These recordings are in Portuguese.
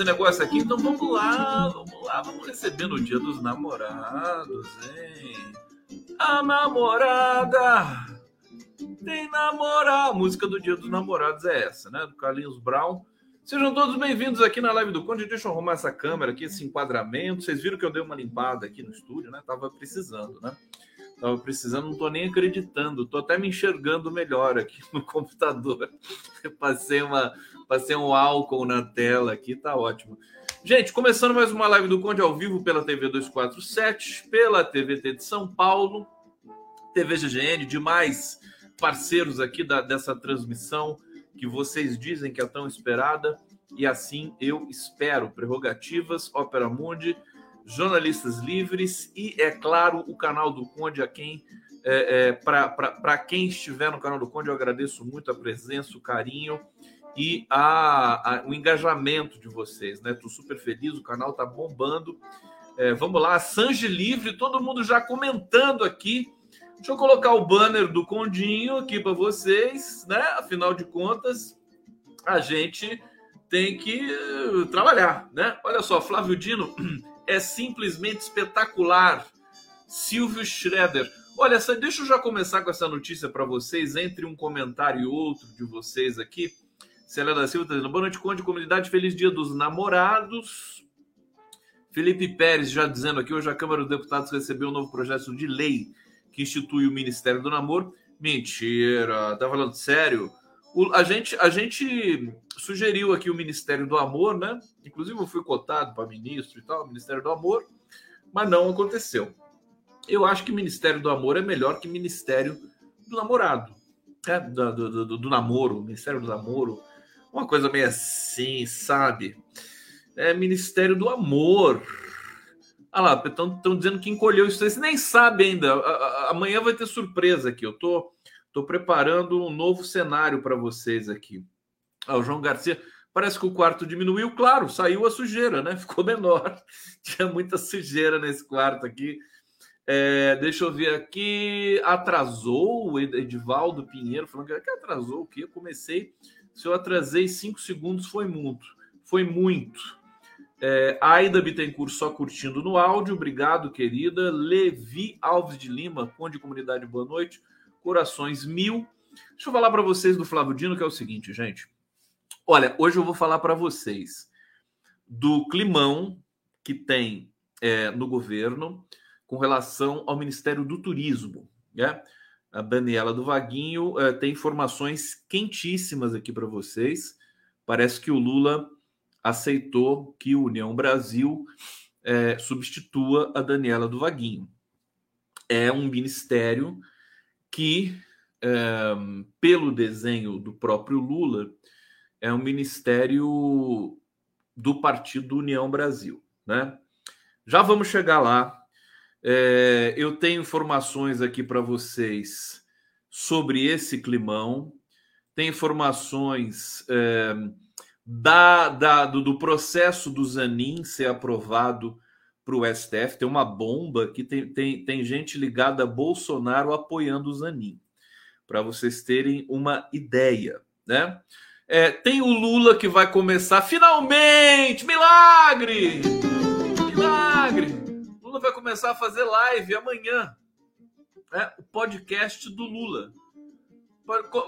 esse negócio aqui? Então vamos lá, vamos lá, vamos receber no dia dos namorados, hein? A namorada tem namorar. A música do dia dos namorados é essa, né? Do Carlinhos Brown. Sejam todos bem-vindos aqui na live do Conde. Deixa eu arrumar essa câmera aqui, esse enquadramento. Vocês viram que eu dei uma limpada aqui no estúdio, né? Tava precisando, né? Tava precisando, não tô nem acreditando. Tô até me enxergando melhor aqui no computador. Eu passei uma, passei um álcool na tela aqui, tá ótimo. Gente, começando mais uma live do Conde ao vivo pela TV 247, pela TVT de São Paulo, TV GGN, demais parceiros aqui da, dessa transmissão que vocês dizem que é tão esperada, e assim eu espero. Prerrogativas, Opera Mundi, jornalistas livres e, é claro, o canal do Conde, a quem. É, é, Para quem estiver no canal do Conde, eu agradeço muito a presença, o carinho e a, a, o engajamento de vocês, né? Tô super feliz, o canal tá bombando. É, vamos lá, Sanji Livre, todo mundo já comentando aqui. Deixa eu colocar o banner do Condinho aqui para vocês, né? Afinal de contas, a gente tem que uh, trabalhar, né? Olha só, Flávio Dino é simplesmente espetacular. Silvio Schroeder. Olha, deixa eu já começar com essa notícia para vocês, entre um comentário e outro de vocês aqui. Célia da Silva tá dizendo, boa noite, Conde, comunidade, feliz dia dos namorados. Felipe Pérez já dizendo aqui, hoje a Câmara dos Deputados recebeu um novo projeto de lei que institui o Ministério do Namoro. Mentira, tá falando sério? O, a, gente, a gente sugeriu aqui o Ministério do Amor, né? Inclusive eu fui cotado para ministro e tal, Ministério do Amor, mas não aconteceu. Eu acho que Ministério do Amor é melhor que Ministério do Namorado, né? do, do, do, do namoro, Ministério do Namoro, uma coisa meio assim, sabe? É Ministério do Amor. Ah lá, estão dizendo que encolheu isso. Você nem sabe ainda. Amanhã vai ter surpresa aqui. Eu tô, tô preparando um novo cenário para vocês aqui. Ah, o João Garcia. Parece que o quarto diminuiu, claro, saiu a sujeira, né? Ficou menor. Tinha muita sujeira nesse quarto aqui. É, deixa eu ver aqui. Atrasou o Edivaldo Pinheiro falando que atrasou o quê? Eu comecei. Se eu atrasei cinco segundos, foi muito. Foi muito. É, Aida Bittencourt só curtindo no áudio, obrigado, querida. Levi Alves de Lima, Conde Comunidade, boa noite. Corações mil. Deixa eu falar para vocês do Flávio Dino, que é o seguinte, gente. Olha, hoje eu vou falar para vocês do climão que tem é, no governo com relação ao Ministério do Turismo. Né? A Daniela do Vaguinho é, tem informações quentíssimas aqui para vocês. Parece que o Lula aceitou que o União Brasil é, substitua a Daniela do Vaguinho. É um ministério que, é, pelo desenho do próprio Lula, é um ministério do Partido União Brasil. Né? Já vamos chegar lá. É, eu tenho informações aqui para vocês sobre esse climão. Tem informações. É, da, da do, do, processo do Zanin ser aprovado para o STF. Tem uma bomba que tem, tem, tem gente ligada a Bolsonaro apoiando o Zanin, para vocês terem uma ideia, né? É, tem o Lula que vai começar finalmente, milagre, milagre. Lula vai começar a fazer live amanhã, né? O podcast do Lula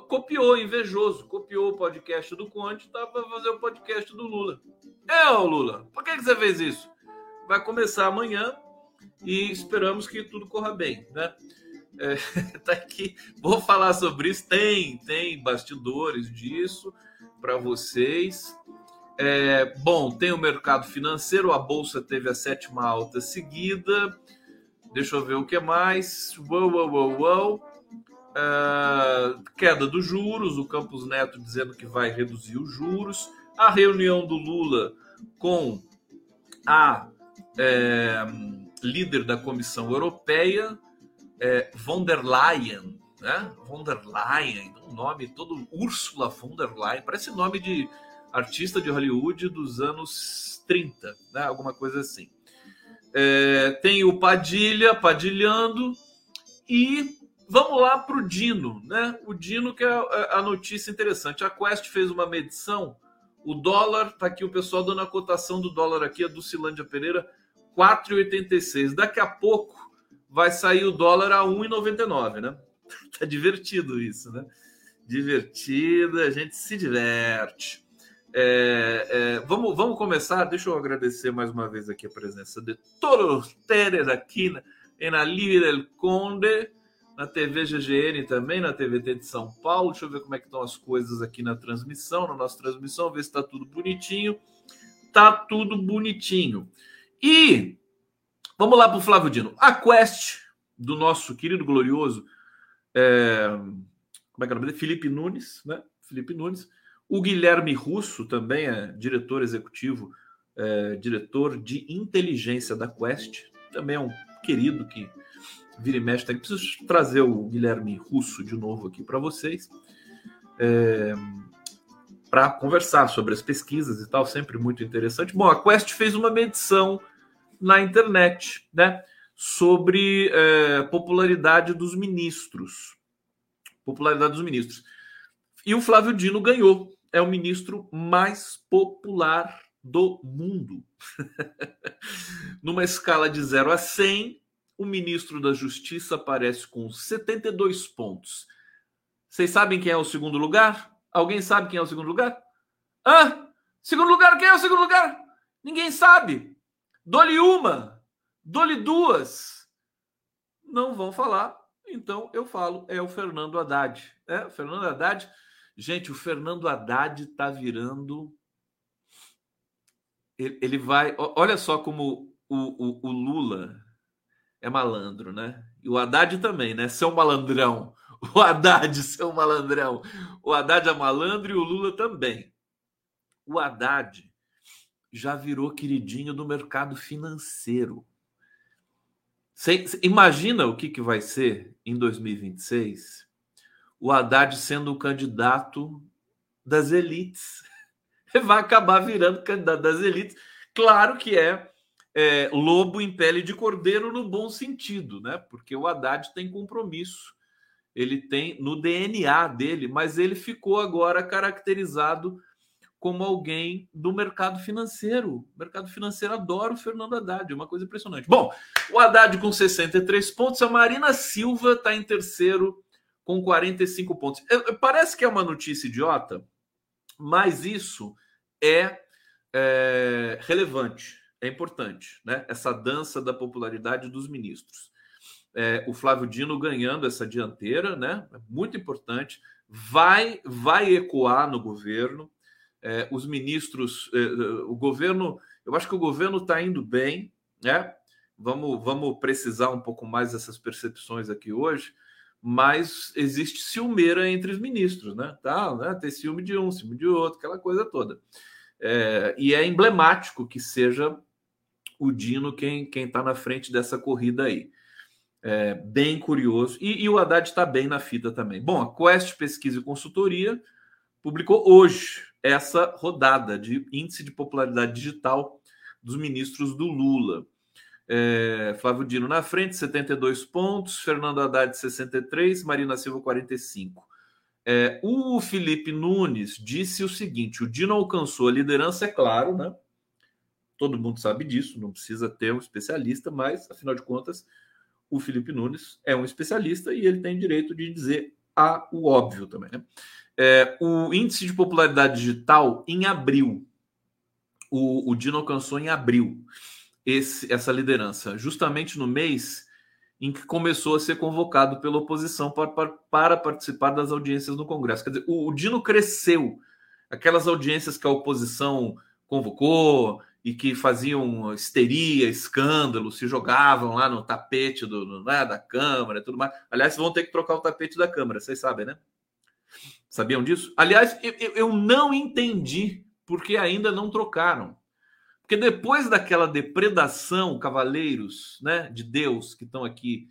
copiou, invejoso, copiou o podcast do Conte, tá para fazer o podcast do Lula. É, ô Lula, por que, que você fez isso? Vai começar amanhã e esperamos que tudo corra bem, né? É, tá aqui, vou falar sobre isso. Tem, tem bastidores disso para vocês. É, bom, tem o mercado financeiro, a bolsa teve a sétima alta seguida. Deixa eu ver o que mais. Uou, uou, uou, uou. Uh, queda dos juros, o Campos Neto dizendo que vai reduzir os juros, a reunião do Lula com a é, líder da Comissão Europeia, é, von der Leyen, né? Von der Leyen, um nome todo Ursula von der Leyen, parece nome de artista de Hollywood dos anos 30, né? alguma coisa assim. É, tem o Padilha, Padilhando, e vamos lá para o Dino, né? O Dino que é, a notícia interessante. A Quest fez uma medição. O dólar, tá aqui o pessoal dando a cotação do dólar aqui, a do Silândia Pereira, 4,86. Daqui a pouco vai sair o dólar a 1,99, né? Tá divertido isso, né? Divertido, a gente se diverte. É, é, vamos, vamos começar. Deixa eu agradecer mais uma vez aqui a presença de todos ustedes aqui na, na Livre del Conde, na TV GGN também, na TVT de São Paulo. Deixa eu ver como é que estão as coisas aqui na transmissão, na nossa transmissão, ver se está tudo bonitinho. Tá tudo bonitinho. E vamos lá para o Flávio Dino. A quest do nosso querido glorioso é, como é que é o nome dele? Felipe Nunes, né? Felipe Nunes o Guilherme Russo também é diretor executivo, é, diretor de inteligência da Quest. Também é um querido que vira e mexe. Tá Preciso trazer o Guilherme Russo de novo aqui para vocês. É, para conversar sobre as pesquisas e tal, sempre muito interessante. Bom, a Quest fez uma medição na internet, né, sobre é, popularidade dos ministros, popularidade dos ministros. E o Flávio Dino ganhou é o ministro mais popular do mundo. Numa escala de 0 a 100, o ministro da Justiça aparece com 72 pontos. Vocês sabem quem é o segundo lugar? Alguém sabe quem é o segundo lugar? Hã? Segundo lugar, quem é o segundo lugar? Ninguém sabe. Dole uma, dole duas. Não vão falar, então eu falo. É o Fernando Haddad. É, o Fernando Haddad Gente, o Fernando Haddad está virando. Ele, ele, vai. Olha só como o, o, o, Lula é malandro, né? E o Haddad também, né? Seu malandrão. O Haddad, seu malandrão. O Haddad é malandro e o Lula também. O Haddad já virou queridinho do mercado financeiro. Você, imagina o que, que vai ser em 2026 o Haddad sendo o candidato das elites. Vai acabar virando candidato das elites. Claro que é, é, lobo em pele de cordeiro no bom sentido, né? Porque o Haddad tem compromisso, ele tem no DNA dele, mas ele ficou agora caracterizado como alguém do mercado financeiro. O mercado financeiro adora o Fernando Haddad, é uma coisa impressionante. Bom, o Haddad com 63 pontos, a Marina Silva está em terceiro com 45 pontos. Parece que é uma notícia idiota, mas isso é, é relevante, é importante, né? Essa dança da popularidade dos ministros. É, o Flávio Dino ganhando essa dianteira, né? É muito importante. Vai, vai ecoar no governo. É, os ministros, é, o governo, eu acho que o governo está indo bem, né? Vamos, vamos precisar um pouco mais dessas percepções aqui hoje mas existe ciumeira entre os ministros, né? Tá, né? Ter ciúme de um, ciúme de outro, aquela coisa toda. É, e é emblemático que seja o Dino quem quem está na frente dessa corrida aí. É, bem curioso. E, e o Haddad está bem na fita também. Bom, a Quest Pesquisa e Consultoria publicou hoje essa rodada de índice de popularidade digital dos ministros do Lula. É, Flávio Dino na frente, 72 pontos. Fernando Haddad, 63. Marina Silva, 45. É, o Felipe Nunes disse o seguinte: o Dino alcançou a liderança, é claro, né? Todo mundo sabe disso, não precisa ter um especialista, mas afinal de contas, o Felipe Nunes é um especialista e ele tem direito de dizer a, o óbvio também. Né? É, o índice de popularidade digital em abril, o, o Dino alcançou em abril esse, essa liderança, justamente no mês em que começou a ser convocado pela oposição para, para, para participar das audiências no Congresso. Quer dizer, o, o Dino cresceu. Aquelas audiências que a oposição convocou e que faziam histeria, escândalo, se jogavam lá no tapete do, no, né, da Câmara e tudo mais. Aliás, vão ter que trocar o tapete da Câmara, vocês sabem, né? Sabiam disso? Aliás, eu, eu não entendi porque ainda não trocaram. Porque depois daquela depredação, cavaleiros né, de Deus que estão aqui,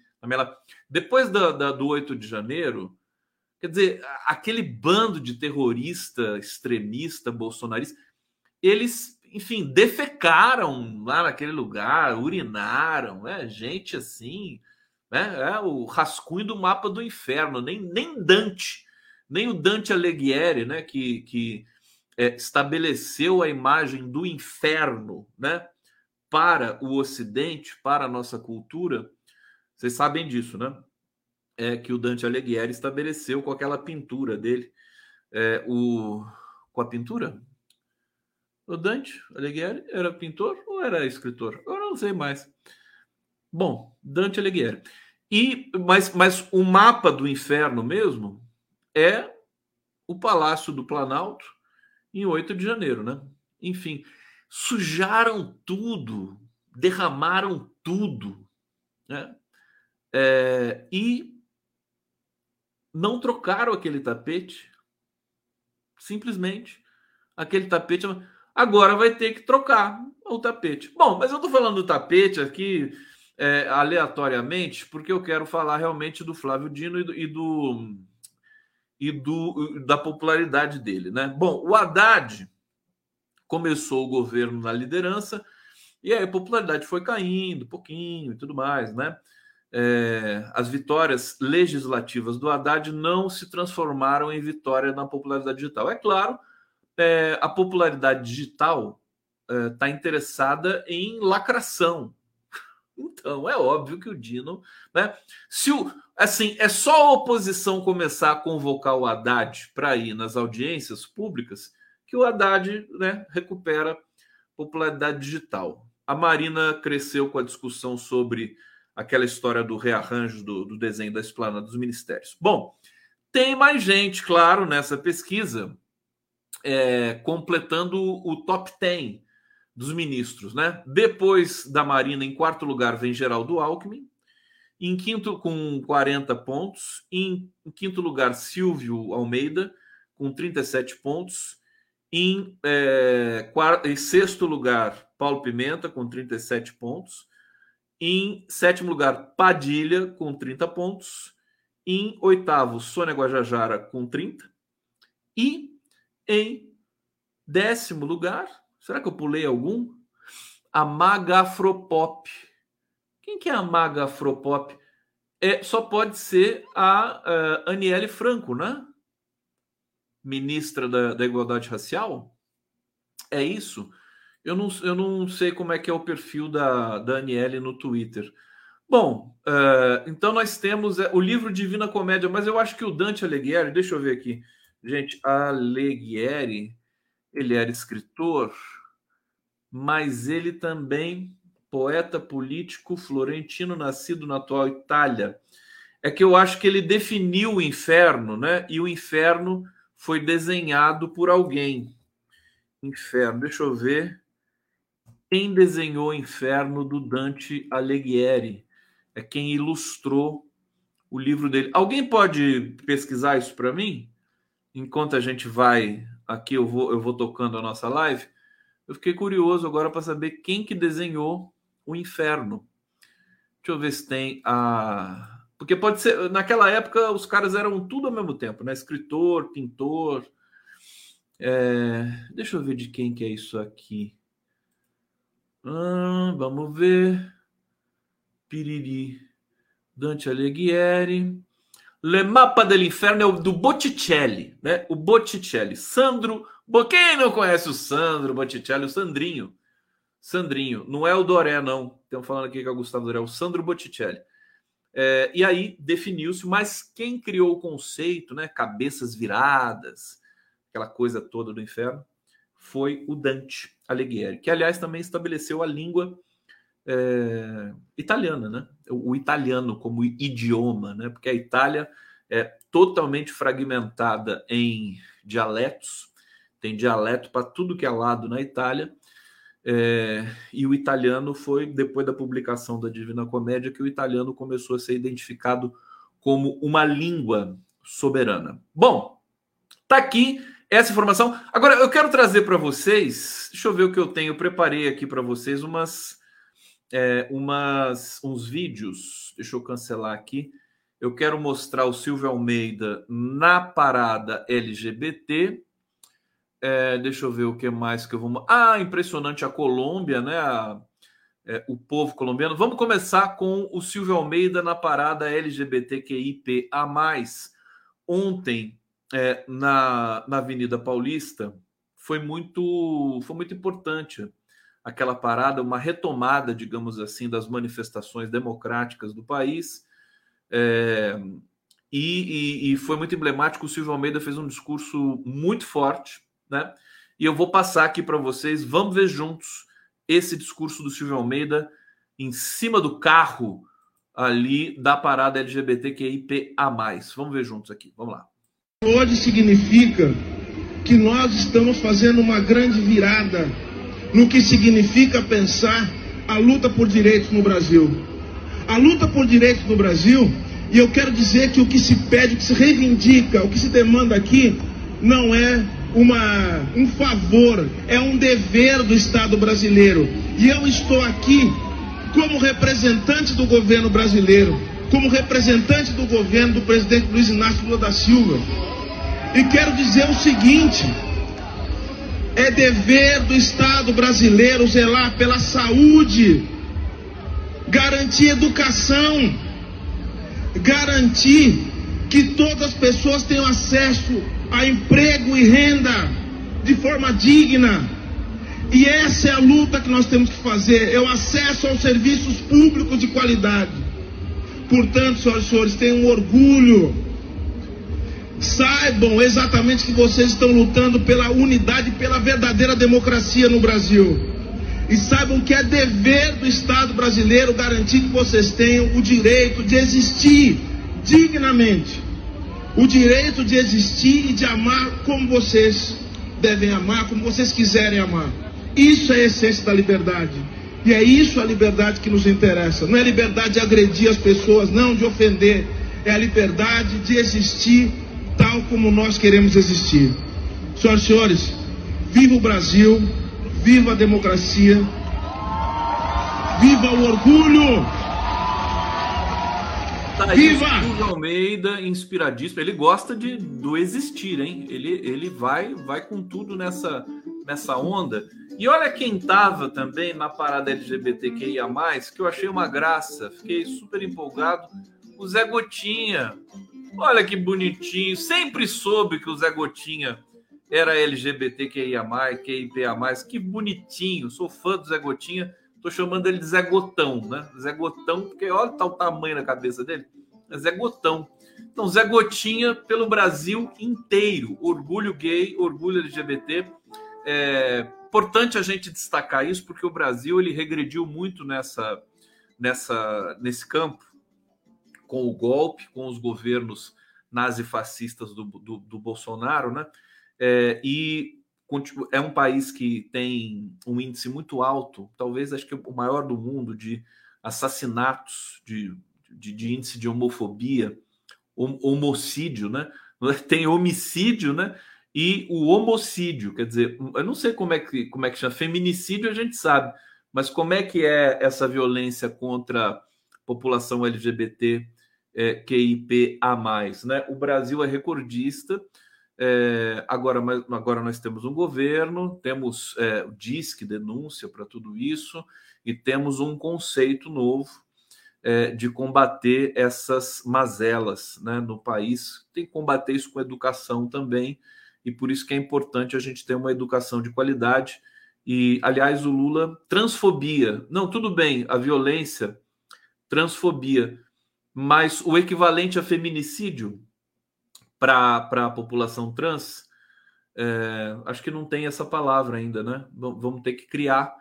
depois da, da, do 8 de janeiro, quer dizer, aquele bando de terrorista, extremista, bolsonarista, eles, enfim, defecaram lá naquele lugar, urinaram, né? gente assim, né? É o rascunho do mapa do inferno. Nem, nem Dante, nem o Dante Alighieri, né? Que, que é, estabeleceu a imagem do inferno, né? Para o Ocidente, para a nossa cultura. Vocês sabem disso, né? É que o Dante Alighieri estabeleceu com aquela pintura dele. É, o, com a pintura? O Dante Alighieri era pintor ou era escritor? Eu não sei mais. Bom, Dante Alighieri. E, mas, mas o mapa do inferno mesmo é o Palácio do Planalto em 8 de janeiro, né? Enfim, sujaram tudo, derramaram tudo, né? É, e não trocaram aquele tapete. Simplesmente. Aquele tapete. Agora vai ter que trocar o tapete. Bom, mas eu estou falando do tapete aqui é, aleatoriamente, porque eu quero falar realmente do Flávio Dino e do, e do, e do da popularidade dele, né? Bom, o Haddad começou o governo na liderança e aí a popularidade foi caindo um pouquinho e tudo mais, né? É, as vitórias legislativas do Haddad não se transformaram em vitória na popularidade digital. É claro, é, a popularidade digital está é, interessada em lacração, então, é óbvio que o Dino, né? Se o, assim, é só a oposição começar a convocar o Haddad para ir nas audiências públicas que o Haddad, né, recupera popularidade digital. A Marina cresceu com a discussão sobre aquela história do rearranjo do, do desenho da esplanada dos ministérios. Bom, tem mais gente, claro, nessa pesquisa, é, completando o top 10 dos ministros, né? Depois da Marina, em quarto lugar, vem Geraldo Alckmin. Em quinto, com 40 pontos. Em, quinto lugar, Silvio Almeida, com 37 pontos. Em, é, quarto, em sexto lugar, Paulo Pimenta, com 37 pontos. Em sétimo lugar, Padilha, com 30 pontos. Em oitavo, Sônia Guajajara, com 30. E em décimo lugar, Será que eu pulei algum? A Magafropop. Quem que é a Magafropop? É, só pode ser a uh, Aniele Franco, né? Ministra da, da Igualdade Racial. É isso? Eu não, eu não sei como é que é o perfil da, da Aniele no Twitter. Bom, uh, então nós temos uh, o livro Divina Comédia, mas eu acho que o Dante Alighieri, deixa eu ver aqui. Gente, Alighieri, ele era escritor, mas ele também poeta político florentino nascido na atual Itália. É que eu acho que ele definiu o inferno, né? E o inferno foi desenhado por alguém. Inferno, deixa eu ver. Quem desenhou o inferno do Dante Alighieri? É quem ilustrou o livro dele. Alguém pode pesquisar isso para mim? Enquanto a gente vai aqui, eu vou, eu vou tocando a nossa live. Eu fiquei curioso agora para saber quem que desenhou o inferno. Deixa eu ver se tem a. Porque pode ser. Naquela época, os caras eram tudo ao mesmo tempo, né? Escritor, pintor. É... Deixa eu ver de quem que é isso aqui. Hum, vamos ver. Piriri. Dante Alighieri. Le Mappa dell'Inferno é o do Botticelli, né? O Botticelli. Sandro quem não conhece o Sandro Botticelli, o Sandrinho? Sandrinho, não é o Doré, não. Estamos falando aqui que é o Gustavo Doré, é o Sandro Botticelli. É, e aí definiu-se, mas quem criou o conceito, né? Cabeças viradas, aquela coisa toda do inferno, foi o Dante Alighieri, que aliás também estabeleceu a língua é, italiana, né? O, o italiano como idioma, né? Porque a Itália é totalmente fragmentada em dialetos tem dialeto para tudo que é lado na Itália. É, e o italiano foi depois da publicação da Divina Comédia que o italiano começou a ser identificado como uma língua soberana. Bom, tá aqui essa informação. Agora eu quero trazer para vocês, deixa eu ver o que eu tenho. Eu preparei aqui para vocês umas, é, umas, uns vídeos. Deixa eu cancelar aqui. Eu quero mostrar o Silvio Almeida na parada LGBT é, deixa eu ver o que mais que eu vou. Ah, impressionante a Colômbia, né? A, é, o povo colombiano. Vamos começar com o Silvio Almeida na parada LGBTQIPA. Ontem, é, na, na Avenida Paulista, foi muito, foi muito importante aquela parada, uma retomada, digamos assim, das manifestações democráticas do país. É, e, e, e, foi muito emblemático. O Silvio Almeida fez um discurso muito forte, né? E eu vou passar aqui para vocês. Vamos ver juntos esse discurso do Silvio Almeida em cima do carro ali da parada LGBTQIPA+. Vamos ver juntos aqui. Vamos lá. Hoje significa que nós estamos fazendo uma grande virada no que significa pensar a luta por direitos no Brasil. A luta por direitos no Brasil, e eu quero dizer que o que se pede, o que se reivindica, o que se demanda aqui, não é uma, um favor, é um dever do Estado brasileiro. E eu estou aqui como representante do governo brasileiro, como representante do governo do presidente Luiz Inácio Lula da Silva. E quero dizer o seguinte: é dever do Estado brasileiro zelar pela saúde, garantir educação, garantir que todas as pessoas tenham acesso a emprego e renda de forma digna. E essa é a luta que nós temos que fazer, é o acesso aos serviços públicos de qualidade. Portanto, senhoras e senhores, tenham orgulho. Saibam exatamente que vocês estão lutando pela unidade pela verdadeira democracia no Brasil. E saibam que é dever do Estado brasileiro garantir que vocês tenham o direito de existir dignamente o direito de existir e de amar como vocês devem amar, como vocês quiserem amar. Isso é a essência da liberdade. E é isso a liberdade que nos interessa. Não é liberdade de agredir as pessoas, não de ofender. É a liberdade de existir tal como nós queremos existir. Senhoras e senhores, viva o Brasil, viva a democracia, viva o orgulho Tá Viva! Almeida, inspiradíssimo. Ele gosta de, do existir, hein? Ele, ele vai, vai com tudo nessa, nessa onda. E olha quem tava também na parada LGBTQIA, que eu achei uma graça, fiquei super empolgado. O Zé Gotinha. Olha que bonitinho. Sempre soube que o Zé Gotinha era LGBTQIA, QIPA. Que bonitinho. Sou fã do Zé Gotinha. Tô chamando ele de Zé Gotão, né? Zé Gotão, porque olha tá o tamanho da cabeça dele. É Zé Gotão. Então, Zé Gotinha pelo Brasil inteiro. Orgulho gay, orgulho LGBT. É importante a gente destacar isso, porque o Brasil ele regrediu muito nessa, nessa, nesse campo, com o golpe, com os governos nazifascistas do, do, do Bolsonaro, né? É, e é um país que tem um índice muito alto, talvez acho que o maior do mundo, de assassinatos, de, de, de índice de homofobia, homicídio, né? Tem homicídio, né? E o homicídio, quer dizer, eu não sei como é que como é que chama, feminicídio a gente sabe, mas como é que é essa violência contra a população LGBT é, QIP a mais, né? O Brasil é recordista é, agora, agora nós temos um governo, temos é, o denúncia para tudo isso, e temos um conceito novo é, de combater essas mazelas né, no país. Tem que combater isso com educação também, e por isso que é importante a gente ter uma educação de qualidade. E, aliás, o Lula, transfobia. Não, tudo bem, a violência, transfobia, mas o equivalente a feminicídio, para a população trans, é, acho que não tem essa palavra ainda, né? Vamos ter que criar,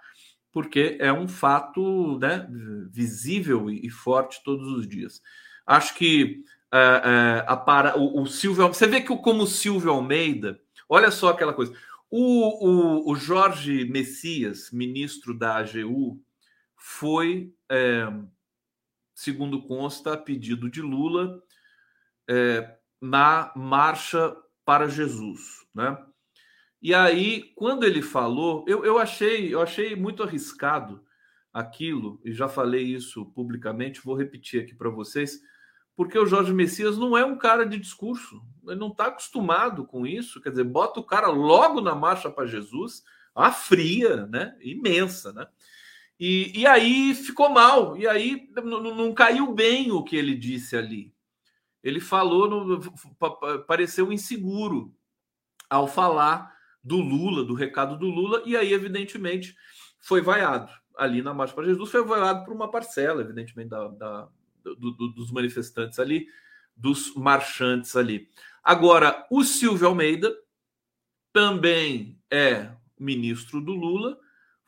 porque é um fato né, visível e forte todos os dias. Acho que é, é, a para, o, o Silvio. Você vê que como o Silvio Almeida, olha só aquela coisa. O, o, o Jorge Messias, ministro da AGU, foi, é, segundo consta, a pedido de Lula, é, na marcha para Jesus, né? E aí, quando ele falou, eu, eu achei eu achei muito arriscado aquilo, e já falei isso publicamente, vou repetir aqui para vocês, porque o Jorge Messias não é um cara de discurso, ele não está acostumado com isso, quer dizer, bota o cara logo na marcha para Jesus, a fria, né? Imensa, né? E, e aí ficou mal, e aí não, não caiu bem o que ele disse ali. Ele falou, no, pareceu inseguro ao falar do Lula, do recado do Lula, e aí, evidentemente, foi vaiado. Ali na Marcha para Jesus, foi vaiado por uma parcela, evidentemente, da, da do, do, dos manifestantes ali, dos marchantes ali. Agora, o Silvio Almeida também é ministro do Lula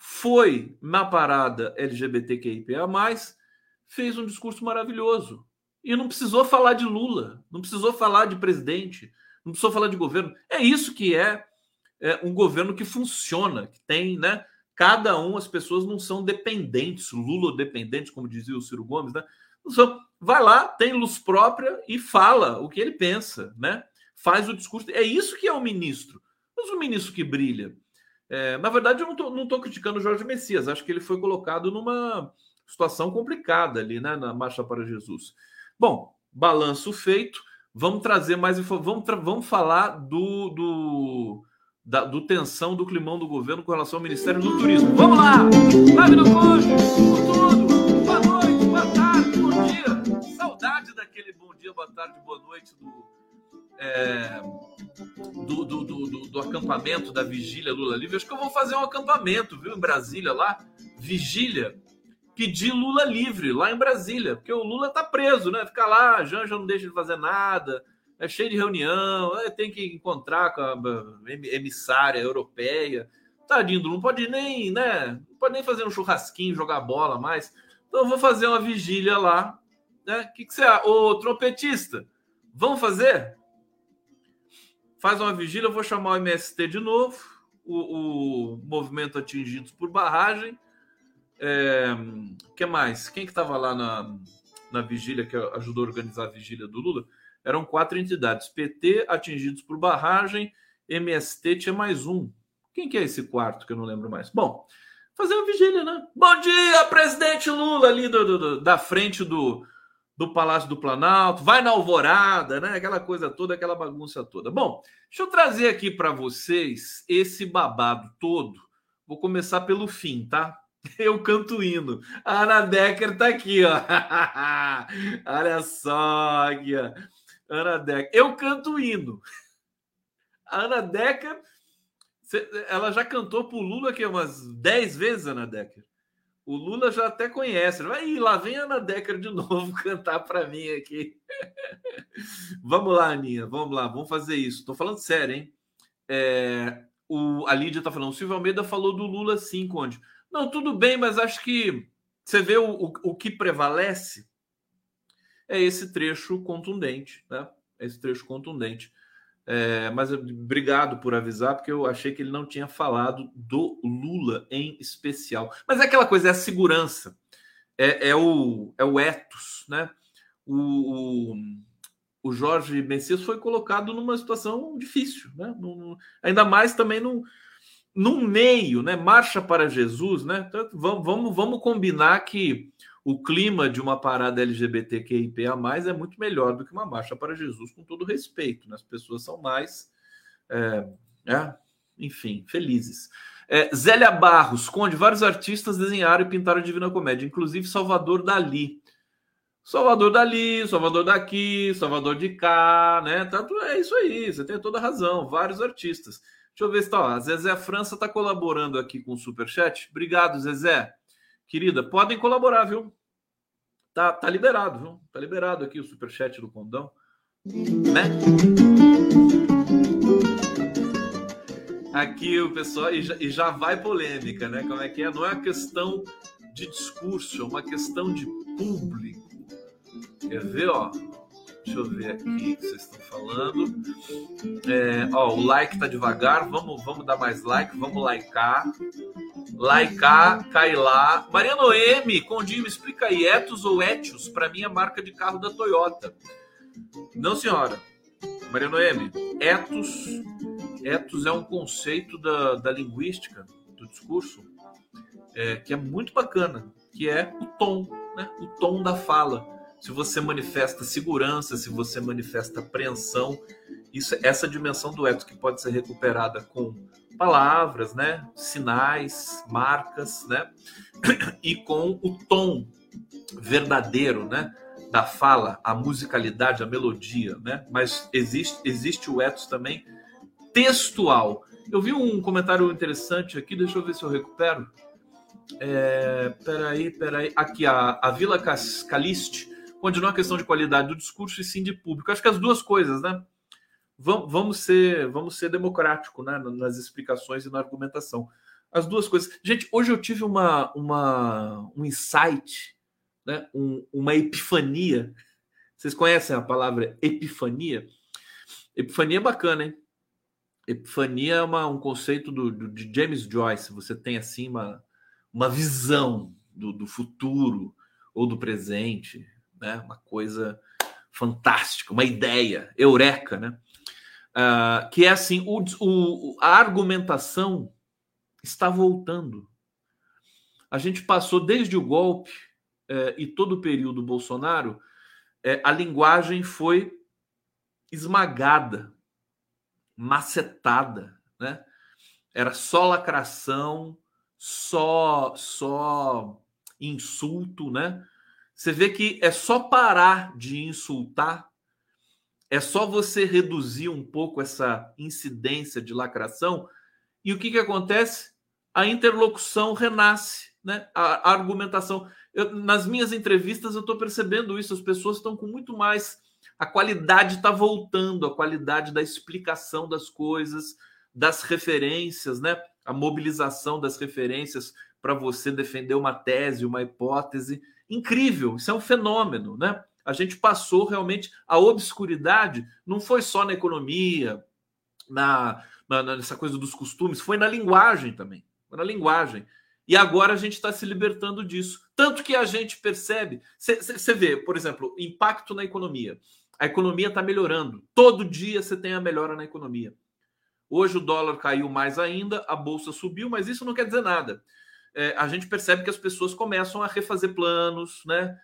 foi na parada LGBTQIA+, fez um discurso maravilhoso. E não precisou falar de Lula, não precisou falar de presidente, não precisou falar de governo. É isso que é, é um governo que funciona, que tem, né? Cada um, as pessoas não são dependentes, Lula dependentes, como dizia o Ciro Gomes, né? São, vai lá, tem luz própria e fala o que ele pensa, né? Faz o discurso. É isso que é o ministro. Mas o ministro que brilha é, na verdade, eu não estou criticando o Jorge Messias, acho que ele foi colocado numa situação complicada ali, né, na Marcha para Jesus. Bom, balanço feito, vamos trazer mais vamos, vamos falar do, do, da, do tensão do climão do governo com relação ao Ministério do Turismo. Vamos lá! Live do Conde, com tudo! Boa noite, boa tarde, bom dia! Saudade daquele bom dia, boa tarde, boa noite do é, do, do, do, do, acampamento da vigília Lula livre. Acho que eu vou fazer um acampamento, viu, em Brasília lá, vigília, pedir Lula livre lá em Brasília, porque o Lula tá preso, né? Fica lá, a Janja não deixa de fazer nada, é cheio de reunião, tem que encontrar com a emissária europeia. Tadinho, não pode nem, né? Não pode nem fazer um churrasquinho, jogar bola mais. Então eu vou fazer uma vigília lá. Né? O que, que você acha? Ô, trompetista, vamos fazer? faz uma vigília, eu vou chamar o MST de novo, o, o movimento atingidos por barragem. É, que mais? Quem que estava lá na, na vigília, que ajudou a organizar a vigília do Lula? Eram quatro entidades. PT, atingidos por barragem, MST, tinha mais um. Quem que é esse quarto que eu não lembro mais? Bom, fazer uma vigília, né? Bom dia, presidente Lula, ali do, do, da frente do, do Palácio do Planalto, vai na Alvorada, né? Aquela coisa toda, aquela bagunça toda. Bom, deixa eu trazer aqui para vocês esse babado todo. Vou começar pelo fim, tá? Eu canto hino. A Ana Decker tá aqui, ó. Olha só ó. Ana Decker. Eu canto hino. A Ana Decker, ela já cantou pro Lula aqui umas 10 vezes, Ana Decker. O Lula já até conhece. Vai lá vem a Ana Decker de novo cantar para mim aqui. vamos lá, Aninha, vamos lá, vamos fazer isso. Estou falando sério, hein? É, o, a Lídia está falando, o Silvio Almeida falou do Lula sim, Conde. Não, tudo bem, mas acho que você vê o, o, o que prevalece é esse trecho contundente, né? Esse trecho contundente. É, mas obrigado por avisar, porque eu achei que ele não tinha falado do Lula em especial. Mas é aquela coisa, é a segurança, é, é o, é o ethos, né? O, o, o, Jorge Messias foi colocado numa situação difícil, né? Ainda mais também no, no meio, né? Marcha para Jesus, né? Então, vamos, vamos, vamos combinar que o clima de uma parada LGBTQIPA é muito melhor do que uma marcha para Jesus, com todo respeito. Né? As pessoas são mais, é, é, enfim, felizes. É, Zélia Barros, Conde, vários artistas desenharam e pintaram a Divina Comédia, inclusive Salvador Dali. Salvador Dali, Salvador daqui, Salvador de cá, né? Tanto é isso aí, você tem toda razão, vários artistas. Deixa eu ver se tá, ó, a Zezé França está colaborando aqui com o Superchat. Obrigado, Zezé. Querida, podem colaborar, viu? Tá, tá liberado, viu? Tá liberado aqui o superchat do Condão, né? Aqui o pessoal, e já, e já vai polêmica, né? Como é que é? Não é uma questão de discurso, é uma questão de público. Quer ver, ó? Deixa eu ver aqui o que vocês estão falando. É, ó, o like tá devagar. Vamos, vamos dar mais like, vamos likear. Cai lá. Maria Noemi, Condinho, explica aí, Etos ou Etios? Para mim é marca de carro da Toyota. Não, senhora. Maria Noemi, Etos, Etos é um conceito da, da linguística, do discurso, é, que é muito bacana, que é o tom, né? o tom da fala se você manifesta segurança, se você manifesta apreensão, isso, essa dimensão do ethos que pode ser recuperada com palavras, né? Sinais, marcas, né? E com o tom verdadeiro, né? Da fala, a musicalidade, a melodia, né? Mas existe, existe o ethos também textual. Eu vi um comentário interessante aqui, deixa eu ver se eu recupero. É, peraí, peraí. Aqui, a, a Vila Caliste continua a questão de qualidade do discurso e sim de público. Acho que as duas coisas, né? Vamos ser, vamos ser democrático né? nas explicações e na argumentação. As duas coisas. Gente, hoje eu tive uma, uma, um insight, né? Um, uma epifania. Vocês conhecem a palavra epifania? Epifania é bacana, hein? Epifania é uma, um conceito do, do, de James Joyce. Você tem assim uma, uma visão do, do futuro ou do presente, né? Uma coisa fantástica, uma ideia, eureka, né? Uh, que é assim, o, o, a argumentação está voltando. A gente passou desde o golpe eh, e todo o período Bolsonaro, eh, a linguagem foi esmagada macetada, né? Era só lacração, só só insulto, né? Você vê que é só parar de insultar, é só você reduzir um pouco essa incidência de lacração e o que que acontece? A interlocução renasce, né? A, a argumentação. Eu, nas minhas entrevistas eu estou percebendo isso, as pessoas estão com muito mais a qualidade está voltando, a qualidade da explicação das coisas, das referências, né? A mobilização das referências para você defender uma tese, uma hipótese. Incrível, isso é um fenômeno, né? A gente passou realmente a obscuridade, não foi só na economia, na, na nessa coisa dos costumes, foi na linguagem também, na linguagem. E agora a gente está se libertando disso. Tanto que a gente percebe, você vê, por exemplo, impacto na economia a economia está melhorando. Todo dia você tem a melhora na economia. Hoje o dólar caiu mais ainda, a bolsa subiu, mas isso não quer dizer nada. É, a gente percebe que as pessoas começam a refazer planos, né?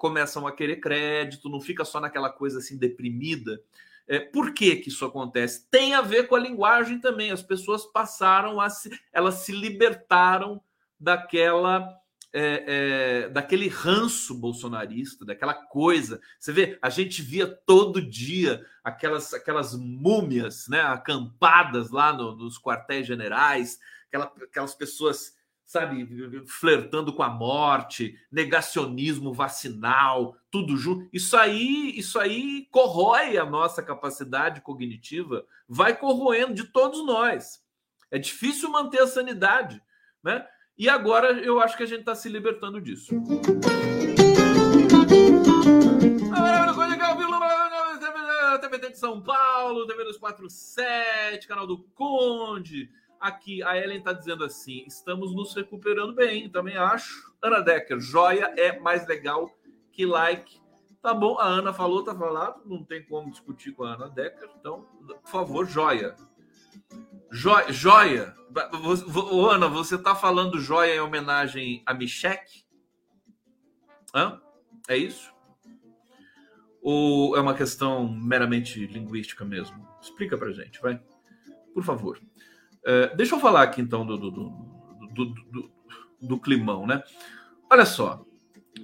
Começam a querer crédito, não fica só naquela coisa assim deprimida. É, por que, que isso acontece? Tem a ver com a linguagem também. As pessoas passaram a se. Elas se libertaram daquela é, é, daquele ranço bolsonarista, daquela coisa. Você vê, a gente via todo dia aquelas, aquelas múmias, né, acampadas lá no, nos quartéis generais, aquela, aquelas pessoas, sabe, flertando com a morte, negacionismo vacinal, tudo junto. Isso aí, isso aí corrói a nossa capacidade cognitiva, vai corroendo de todos nós. É difícil manter a sanidade, né? E agora eu acho que a gente está se libertando disso. TVT de São Paulo, TV 247, canal do Conde. Aqui a Ellen está dizendo assim: estamos nos recuperando bem, também acho. Ana Decker, joia é mais legal que like. Tá bom, a Ana falou, tá falado, não tem como discutir com a Ana Decker, então, por favor, joia. Joia. joia. Ana, você está falando joia em homenagem a Michek? Hã? É isso? Ou é uma questão meramente linguística mesmo? Explica pra gente, vai. Por favor. É, deixa eu falar aqui então do, do, do, do, do climão, né? Olha só.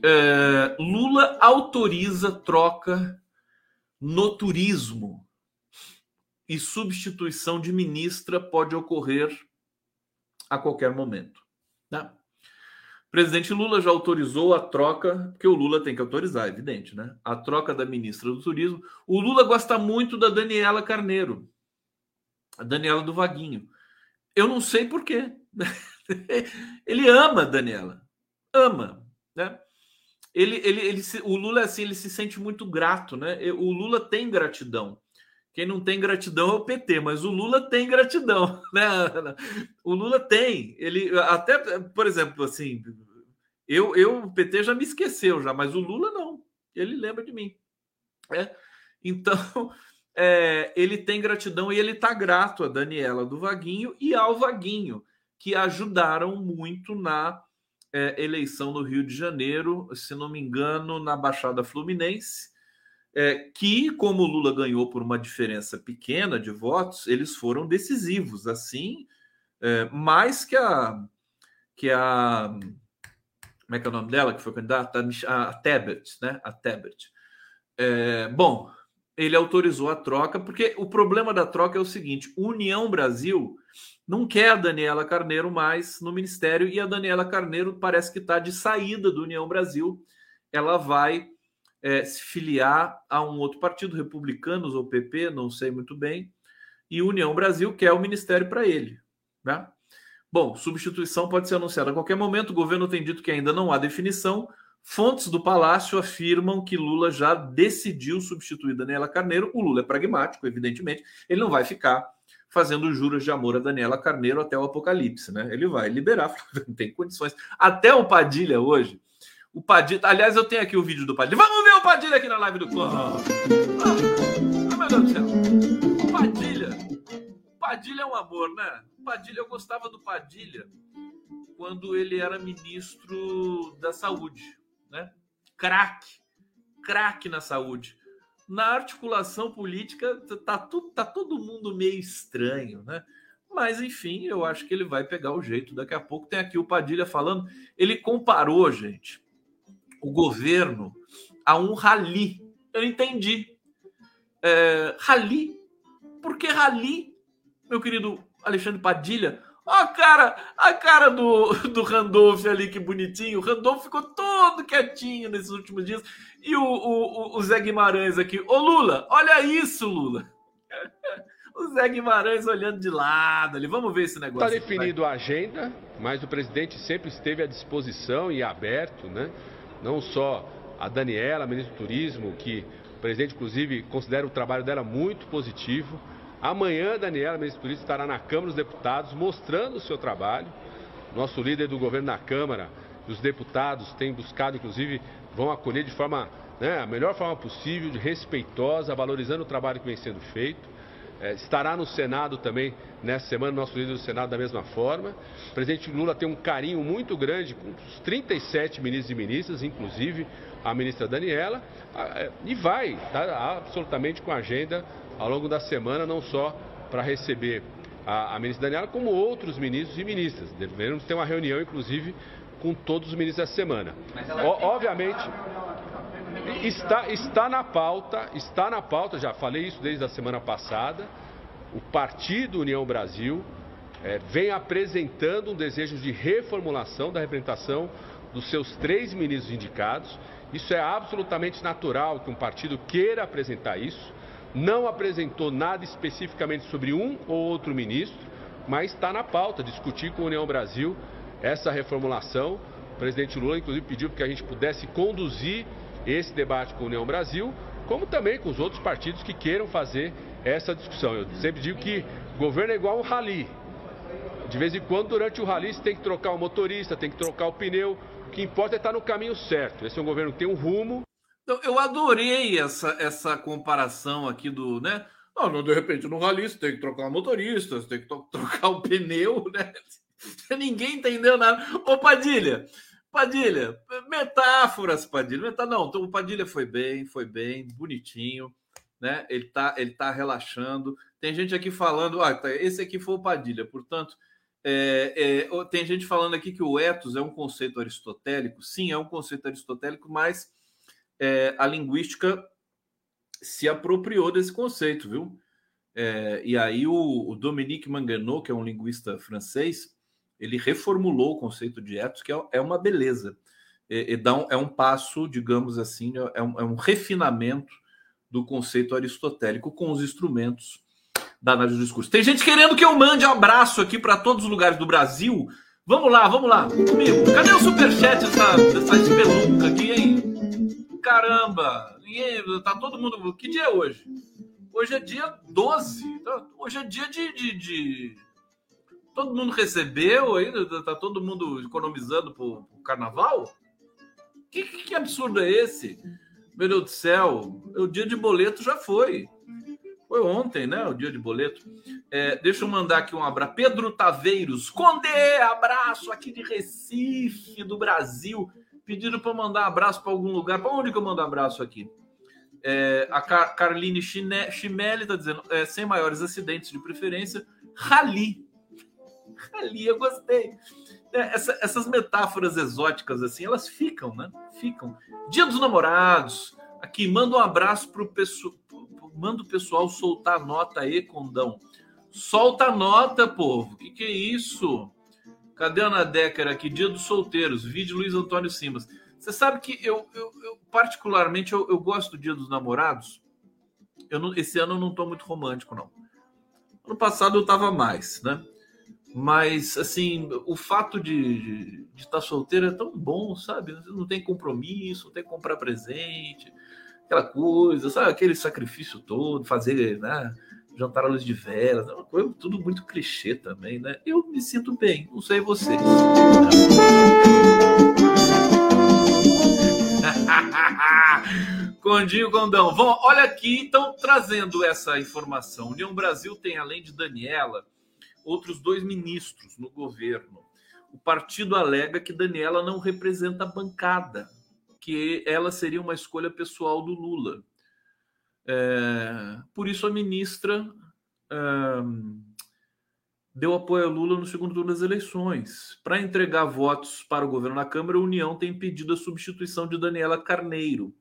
É, Lula autoriza troca no turismo e substituição de ministra pode ocorrer a qualquer momento. Né? O presidente Lula já autorizou a troca, porque o Lula tem que autorizar, evidente, né? A troca da ministra do Turismo. O Lula gosta muito da Daniela Carneiro, a Daniela do Vaguinho. Eu não sei por quê. ele ama Daniela, ama, né? Ele, ele, ele, o Lula assim, ele se sente muito grato, né? O Lula tem gratidão quem não tem gratidão é o PT, mas o Lula tem gratidão, né? O Lula tem. Ele até, por exemplo, assim, eu, eu o PT já me esqueceu já, mas o Lula não. Ele lembra de mim. É? Então, é, ele tem gratidão e ele está grato a Daniela do Vaguinho e ao Vaguinho, que ajudaram muito na é, eleição no Rio de Janeiro, se não me engano, na Baixada Fluminense é, que, como Lula ganhou por uma diferença pequena de votos, eles foram decisivos. Assim, É, mais que a que a como é que é o nome dela que foi candidata a Tebet, né? A Tebet. É, bom, ele autorizou a troca porque o problema da troca é o seguinte: União Brasil não quer a Daniela Carneiro mais no ministério e a Daniela Carneiro parece que está de saída do União Brasil. Ela vai é, se filiar a um outro partido, Republicanos ou PP, não sei muito bem, e União Brasil quer o ministério para ele. Né? Bom, substituição pode ser anunciada a qualquer momento. O governo tem dito que ainda não há definição. Fontes do Palácio afirmam que Lula já decidiu substituir Daniela Carneiro. O Lula é pragmático, evidentemente. Ele não vai ficar fazendo juras de amor a Daniela Carneiro até o apocalipse, né? Ele vai liberar, não tem condições. Até o Padilha hoje. O Padilha, aliás, eu tenho aqui o vídeo do Padilha. Vamos ver o Padilha aqui na live do Clã. Ah, ah, meu Deus do céu. O Padilha. O Padilha é um amor, né? O Padilha, eu gostava do Padilha quando ele era ministro da Saúde, né? Craque. Craque na saúde na articulação política tá, tudo, tá todo mundo meio estranho, né? Mas enfim, eu acho que ele vai pegar o jeito. Daqui a pouco tem aqui o Padilha falando. Ele comparou, gente, o governo a um rally. Eu entendi. É, rally? Por que rally, meu querido Alexandre Padilha? Ó, a cara, a cara do, do Randolph ali, que bonitinho. O Randolph ficou todo quietinho nesses últimos dias. E o, o, o Zé Guimarães aqui. Ô, Lula, olha isso, Lula. O Zé Guimarães olhando de lado ali. Vamos ver esse negócio. Está definido a agenda, mas o presidente sempre esteve à disposição e aberto, né? Não só a Daniela, ministra do Turismo, que o presidente, inclusive, considera o trabalho dela muito positivo Amanhã, Daniela, ministra do Turismo, estará na Câmara dos Deputados mostrando o seu trabalho. Nosso líder do governo na Câmara, os deputados têm buscado, inclusive, vão acolher de forma, né, a melhor forma possível, de respeitosa, valorizando o trabalho que vem sendo feito. É, estará no Senado também nessa semana, nosso líder do Senado da mesma forma. O presidente Lula tem um carinho muito grande com os 37 ministros e ministras, inclusive a ministra Daniela, é, e vai tá, absolutamente com a agenda ao longo da semana, não só para receber a, a, ministra Daniela, como outros ministros e ministras. Devemos ter uma reunião, inclusive, com todos os ministros essa semana. O, obviamente, está, está na pauta, está na pauta, já falei isso desde a semana passada, o Partido União Brasil é, vem apresentando um desejo de reformulação da representação dos seus três ministros indicados. Isso é absolutamente natural que um partido queira apresentar isso não apresentou nada especificamente sobre um ou outro ministro, mas está na pauta discutir com a União Brasil essa reformulação. O presidente Lula, inclusive, pediu que a gente pudesse conduzir esse debate com a União Brasil, como também com os outros partidos que queiram fazer essa discussão. Eu sempre digo que governo é igual um rally. De vez em quando, durante o rally, você tem que trocar o motorista, tem que trocar o pneu. O que importa é estar no caminho certo. Esse é um governo que tem um rumo, eu adorei essa, essa comparação aqui do, né? Não, de repente no rally você tem que trocar o motorista, você tem que trocar o pneu, né? Ninguém entendeu nada. Ô, Padilha, Padilha, metáforas, Padilha. Metá... Não, então, o Padilha foi bem, foi bem, bonitinho, né? Ele tá, ele tá relaxando. Tem gente aqui falando, ah, tá, esse aqui foi o Padilha, portanto, é, é, tem gente falando aqui que o ethos é um conceito aristotélico. Sim, é um conceito aristotélico, mas é, a linguística se apropriou desse conceito, viu? É, e aí o, o, Dominique Manganot, que é um linguista francês, ele reformulou o conceito de ethos, que é, é uma beleza. É, dá um, é um passo, digamos assim, é um, é um refinamento do conceito aristotélico com os instrumentos da análise do discurso. Tem gente querendo que eu mande abraço aqui para todos os lugares do Brasil. Vamos lá, vamos lá, comigo. Cadê o superchat dessa, dessa espelunca aqui, hein? caramba! Tá todo mundo. Que dia é hoje? Hoje é dia 12. Então, hoje é dia de, de, de... Todo mundo recebeu ainda? Tá todo mundo economizando pro, pro carnaval? Que, que, que, absurdo é esse? Meu Deus do céu, o dia de boleto já foi. Foi ontem, né? O dia de boleto. É, deixa eu mandar aqui um abraço. Pedro Taveiros, Conde, abraço aqui de Recife, do Brasil pediram para mandar abraço para algum lugar. Para onde que eu mando abraço aqui? É, a Car Carline Chimelli está dizendo: é, sem maiores acidentes de preferência, rali. ali, eu gostei. É, essa, essas metáforas exóticas, assim, elas ficam, né? Ficam. Dia dos namorados. Aqui, manda um abraço pro pessoal. Manda o pessoal soltar a nota aí, Condão. Solta a nota, povo. Que, que é isso? Cadê a Ana Decker aqui? Dia dos solteiros. Vídeo Luiz Antônio Simas. Você sabe que eu, eu, eu particularmente, eu, eu, gosto do Dia dos Namorados. Eu não, esse ano eu não estou muito romântico, não. Ano passado eu estava mais, né? Mas, assim, o fato de estar tá solteiro é tão bom, sabe? Não tem compromisso, não tem que comprar presente, aquela coisa, sabe? Aquele sacrifício todo, fazer, né? Jantar à luz de velas, é tudo muito clichê também, né? Eu me sinto bem, não sei vocês. Condinho Condão. Bom, olha aqui, estão trazendo essa informação. União Brasil tem, além de Daniela, outros dois ministros no governo. O partido alega que Daniela não representa a bancada, que ela seria uma escolha pessoal do Lula. É, por isso a ministra é, deu apoio a Lula no segundo turno das eleições. Para entregar votos para o governo na Câmara, a União tem pedido a substituição de Daniela Carneiro.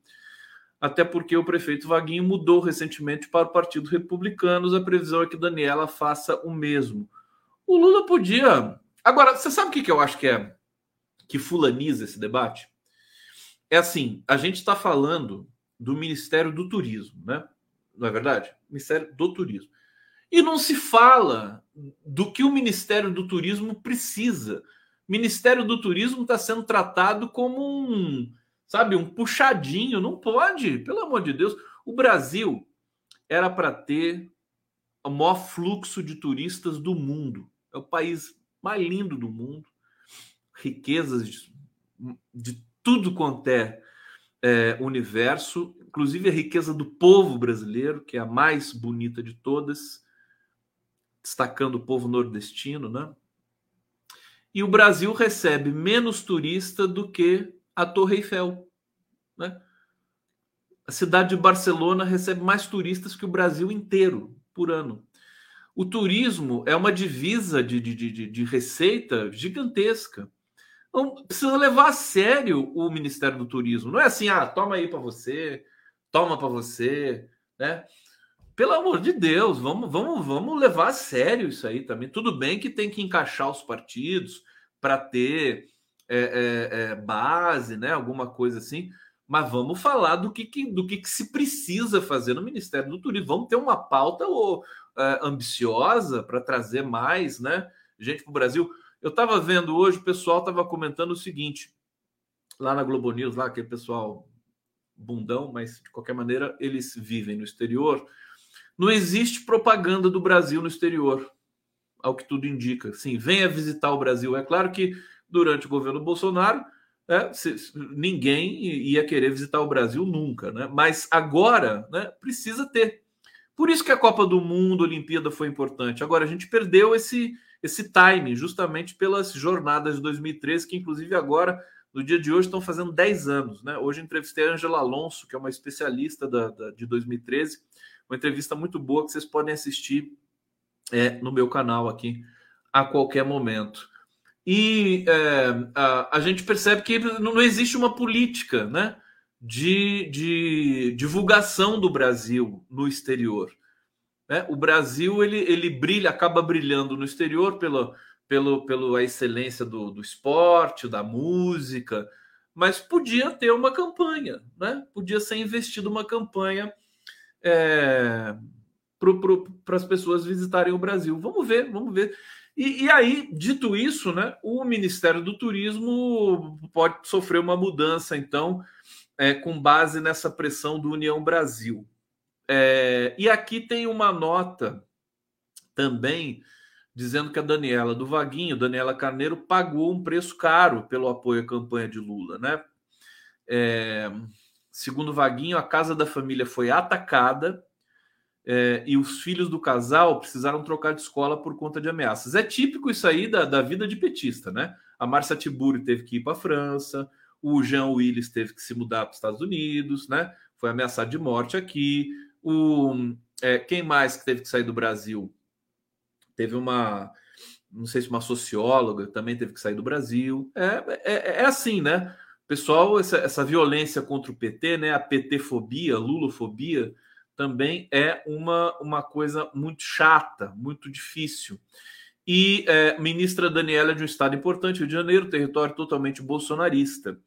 Até porque o prefeito Vaguinho mudou recentemente para o Partido Republicano. A previsão é que Daniela faça o mesmo. O Lula podia. Agora, você sabe o que, que eu acho que é que fulaniza esse debate? É assim: a gente está falando do Ministério do Turismo, né? Não é verdade? Ministério do Turismo. E não se fala do que o Ministério do Turismo precisa. O Ministério do Turismo está sendo tratado como um, sabe, um puxadinho. Não pode, pelo amor de Deus. O Brasil era para ter o maior fluxo de turistas do mundo. É o país mais lindo do mundo. Riquezas de, de tudo quanto é, é universo, inclusive a riqueza do povo brasileiro, que é a mais bonita de todas destacando o povo nordestino, né? E o Brasil recebe menos turista do que a Torre Eiffel, né? A cidade de Barcelona recebe mais turistas que o Brasil inteiro por ano. O turismo é uma divisa de, de, de, de receita gigantesca. Então, precisa levar a sério o Ministério do Turismo. Não é assim, ah, toma aí para você, toma para você, né? Pelo amor de Deus, vamos, vamos, vamos levar a sério isso aí também. Tudo bem que tem que encaixar os partidos para ter é, é, é, base, né? Alguma coisa assim. Mas vamos falar do que, que do que, que, se precisa fazer no Ministério do Turismo. Vamos ter uma pauta ou, é, ambiciosa para trazer mais, né? Gente para o Brasil. Eu estava vendo hoje, o pessoal estava comentando o seguinte lá na Globo News, lá aquele pessoal bundão, mas de qualquer maneira eles vivem no exterior não existe propaganda do Brasil no exterior, ao que tudo indica. Sim, venha visitar o Brasil. É claro que durante o governo Bolsonaro é, se, ninguém ia querer visitar o Brasil nunca, né? Mas agora, né, precisa ter. Por isso que a Copa do Mundo, a Olimpíada foi importante. Agora a gente perdeu esse esse time justamente pelas jornadas de 2013, que inclusive agora no dia de hoje estão fazendo 10 anos, né? Hoje entrevistei a Angela Alonso, que é uma especialista da, da de 2013 uma entrevista muito boa que vocês podem assistir é, no meu canal aqui a qualquer momento. E é, a, a, gente percebe que não existe uma política né, de, de divulgação do Brasil no exterior. Né? O Brasil ele, ele brilha, acaba brilhando no exterior pela, pelo, pela excelência do, do esporte, da música, mas podia ter uma campanha, né? podia ser investido uma campanha é, para as pessoas visitarem o Brasil. Vamos ver, vamos ver. E, e, aí, dito isso, né, o Ministério do Turismo pode sofrer uma mudança, então, é, com base nessa pressão do União Brasil. É, e aqui tem uma nota também dizendo que a Daniela do Vaguinho, Daniela Carneiro, pagou um preço caro pelo apoio à campanha de Lula, né? É, Segundo Vaguinho, a casa da família foi atacada é, e os filhos do casal precisaram trocar de escola por conta de ameaças. É típico isso aí da, da vida de petista, né? A Marcia Tiburi teve que ir para a França, o Jean Willis teve que se mudar para os Estados Unidos, né? Foi ameaçado de morte aqui. O, é, quem mais que teve que sair do Brasil? Teve uma não sei se uma socióloga também teve que sair do Brasil. É, é, é assim, né? Pessoal, essa, essa violência contra o PT, né? A PT-fobia, Lulofobia, também é uma, uma coisa muito chata, muito difícil. E é, ministra Daniela de um estado importante, Rio de Janeiro, território totalmente bolsonarista,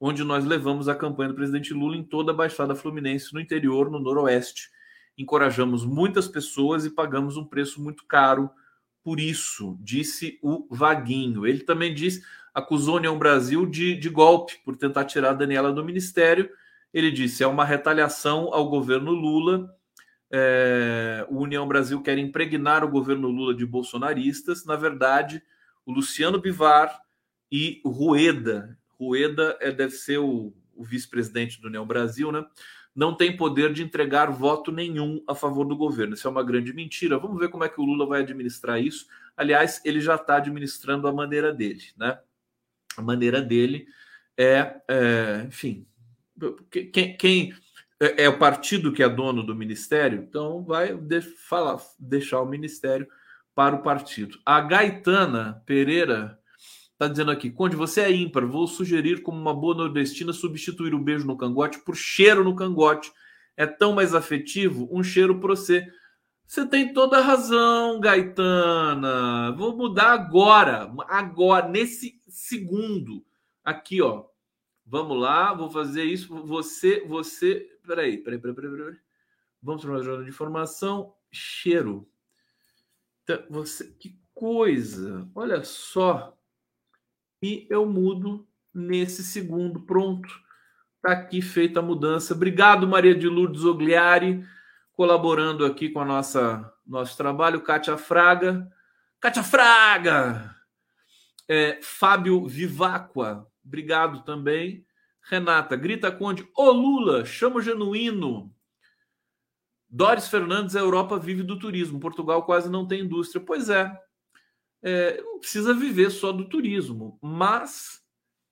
onde nós levamos a campanha do presidente Lula em toda a Baixada Fluminense, no interior, no Noroeste. Encorajamos muitas pessoas e pagamos um preço muito caro por isso, disse o Vaguinho. Ele também disse, acusou a União Brasil de, de golpe por tentar tirar a Daniela do ministério. Ele disse: é uma retaliação ao governo Lula. É, o União Brasil quer impregnar o governo Lula de bolsonaristas. Na verdade, o Luciano Bivar e Rueda, Rueda é, deve ser o, o vice-presidente do União Brasil, né? não tem poder de entregar voto nenhum a favor do governo. Isso é uma grande mentira. Vamos ver como é que o Lula vai administrar isso. Aliás, ele já está administrando a maneira dele, né? A maneira dele é, é enfim, quem, quem é, é, o partido que é dono do ministério, então vai de, deixar o ministério para o partido. A Gaetana Pereira Tá dizendo aqui, Conde, você é ímpar. Vou sugerir como uma boa nordestina substituir o beijo no cangote por cheiro no cangote. É tão mais afetivo um cheiro para você. Você tem toda a razão, Gaetana. Vou mudar agora, agora, nesse segundo. Aqui, ó. Vamos lá, vou fazer isso. Você, você. Peraí, peraí, peraí, peraí. peraí. Vamos para uma jornada de informação. Cheiro. Então, você, que coisa. Olha só e eu mudo nesse segundo. Pronto. Está aqui feita a mudança. Obrigado, Maria de Lourdes Ogliari, colaborando aqui com a nossa nosso trabalho. Kátia Fraga. Kátia Fraga! É, Fábio Viváqua, obrigado também. Renata, grita Conde, ô Lula, chama genuíno. Doris Fernandes, a Europa vive do turismo, Portugal quase não tem indústria. Pois é, é, não precisa viver só do turismo, mas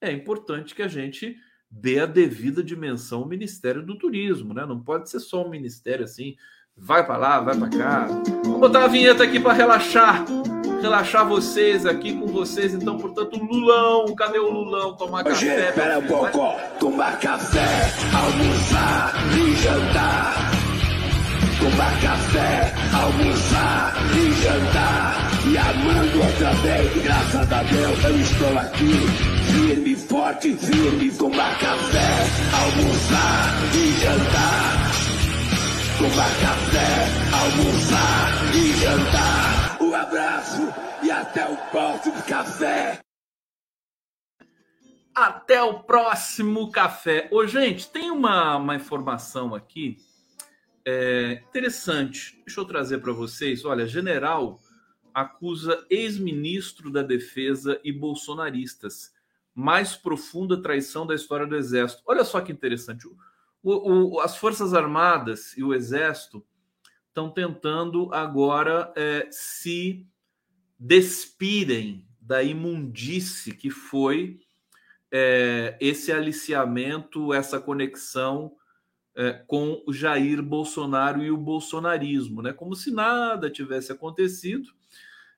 é importante que a gente dê a devida dimensão ao Ministério do Turismo, né? Não pode ser só um ministério assim, vai para lá, vai para cá. Vou botar a vinheta aqui para relaxar, relaxar vocês aqui com vocês. Então, portanto, Lulão, cadê o Lulão? Tomar Hoje, café. Espera um pouco, tomar café, almoçar e jantar. Tomar café, almoçar e jantar. E amando outra vez, graças a Deus eu estou aqui. Firme, forte, firme, tomar café, almoçar e jantar. Tomar café, almoçar e jantar. Um abraço e até o próximo café. Até o próximo café. Ô, gente, tem uma, uma informação aqui é, interessante. Deixa eu trazer para vocês. Olha, general acusa ex-ministro da Defesa e bolsonaristas. Mais profunda traição da história do Exército. Olha só que interessante. O, o, as Forças Armadas e o Exército estão tentando agora é, se despirem da imundície que foi é, esse aliciamento, essa conexão é, com o Jair Bolsonaro e o bolsonarismo, né? Como se nada tivesse acontecido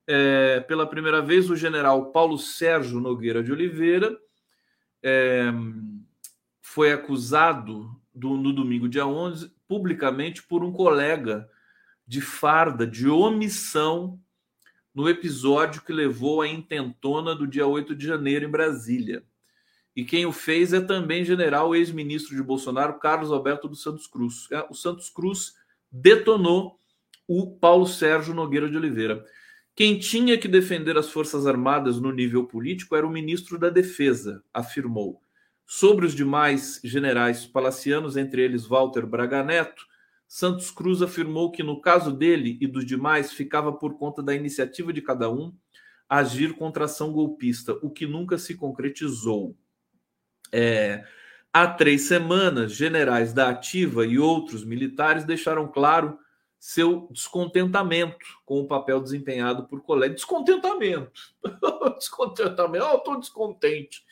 é, pela primeira vez, o general Paulo Sérgio Nogueira de Oliveira é, foi acusado do, no domingo, dia 11, publicamente por um colega de farda de omissão no episódio que levou à intentona do dia 8 de janeiro em Brasília. E quem o fez é também general ex-ministro de Bolsonaro, Carlos Alberto dos Santos Cruz. É, o Santos Cruz detonou o Paulo Sérgio Nogueira de Oliveira. Quem tinha que defender as Forças Armadas no nível político era o ministro da Defesa, afirmou. Sobre os demais generais palacianos, entre eles Walter Braga Neto, Santos Cruz afirmou que, no caso dele e dos demais, ficava por conta da iniciativa de cada um agir contra a ação golpista, o que nunca se concretizou. É, há três semanas, generais da Ativa e outros militares deixaram claro seu descontentamento com o papel desempenhado por colegas. Descontentamento. descontentamento. Oh, estou descontente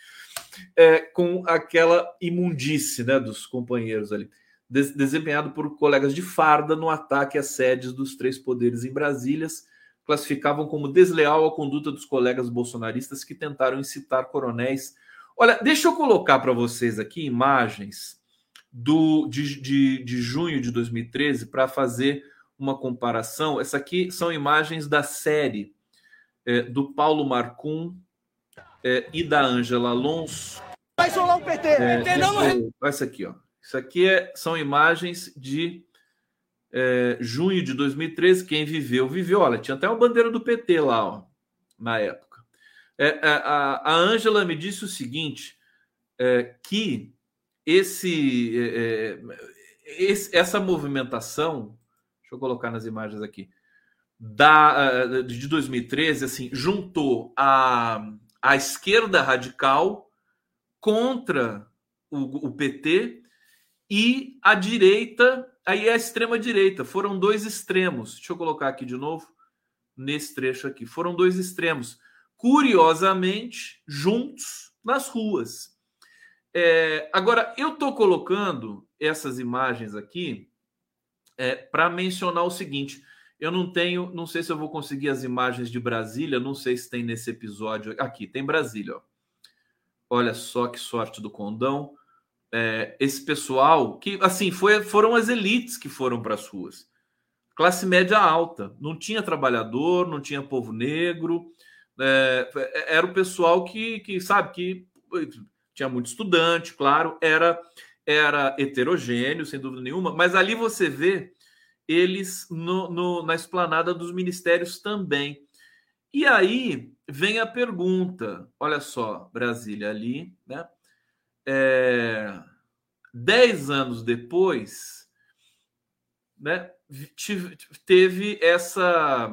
é, com aquela imundície né, dos companheiros ali. Desempenhado por colegas de farda no ataque às sedes dos três poderes em Brasília, classificavam como desleal a conduta dos colegas bolsonaristas que tentaram incitar coronéis. Olha, deixa eu colocar para vocês aqui imagens do de, de, de junho de 2013 para fazer uma comparação. Essa aqui são imagens da série é, do Paulo Marcum é, e da Ângela Alonso. Vai solar o PT. É, PT não... essa aqui, ó. Isso aqui é, são imagens de é, junho de 2013, quem viveu, viveu. Olha, tinha até uma bandeira do PT lá, ó, na época. É, é a Ângela me disse o seguinte: é, que esse, é, esse, essa movimentação, deixa eu colocar nas imagens aqui, da, de 2013, assim, juntou a, a esquerda radical contra o, o PT e a direita Aí é a extrema direita. Foram dois extremos. Deixa eu colocar aqui de novo nesse trecho aqui. Foram dois extremos, curiosamente juntos nas ruas. É, agora eu estou colocando essas imagens aqui é, para mencionar o seguinte. Eu não tenho, não sei se eu vou conseguir as imagens de Brasília, não sei se tem nesse episódio. Aqui, tem Brasília. Ó. Olha só que sorte do condão é, esse pessoal que, assim, foi, foram as elites que foram para as ruas. Classe média alta. Não tinha trabalhador, não tinha povo negro. É, era o pessoal que, que, sabe, que tinha muito estudante, claro, era, era heterogêneo, sem dúvida nenhuma, mas ali você vê eles no, no, na esplanada dos ministérios também. E aí vem a pergunta: olha só, Brasília ali, né? É, dez anos depois, né, teve essa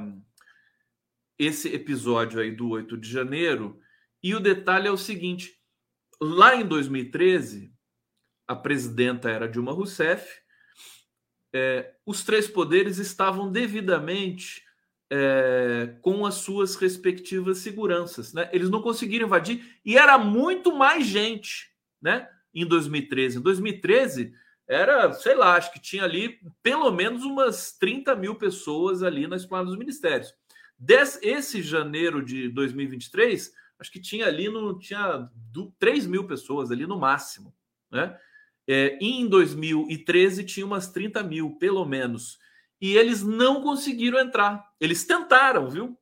esse episódio aí do 8 de janeiro, e o detalhe é o seguinte: lá em 2013, a presidenta era Dilma Rousseff, é, os três poderes estavam devidamente é, com as suas respectivas seguranças. Né? Eles não conseguiram invadir e era muito mais gente né? Em 2013. Em 2013, era, sei lá, acho que tinha ali pelo menos umas 30 mil pessoas ali na esplanada dos ministérios. Des, esse janeiro de 2023, acho que tinha ali no tinha 3 mil pessoas ali no máximo, né? É, em 2013 tinha umas 30 mil, pelo menos. E eles não conseguiram entrar. Eles tentaram, viu?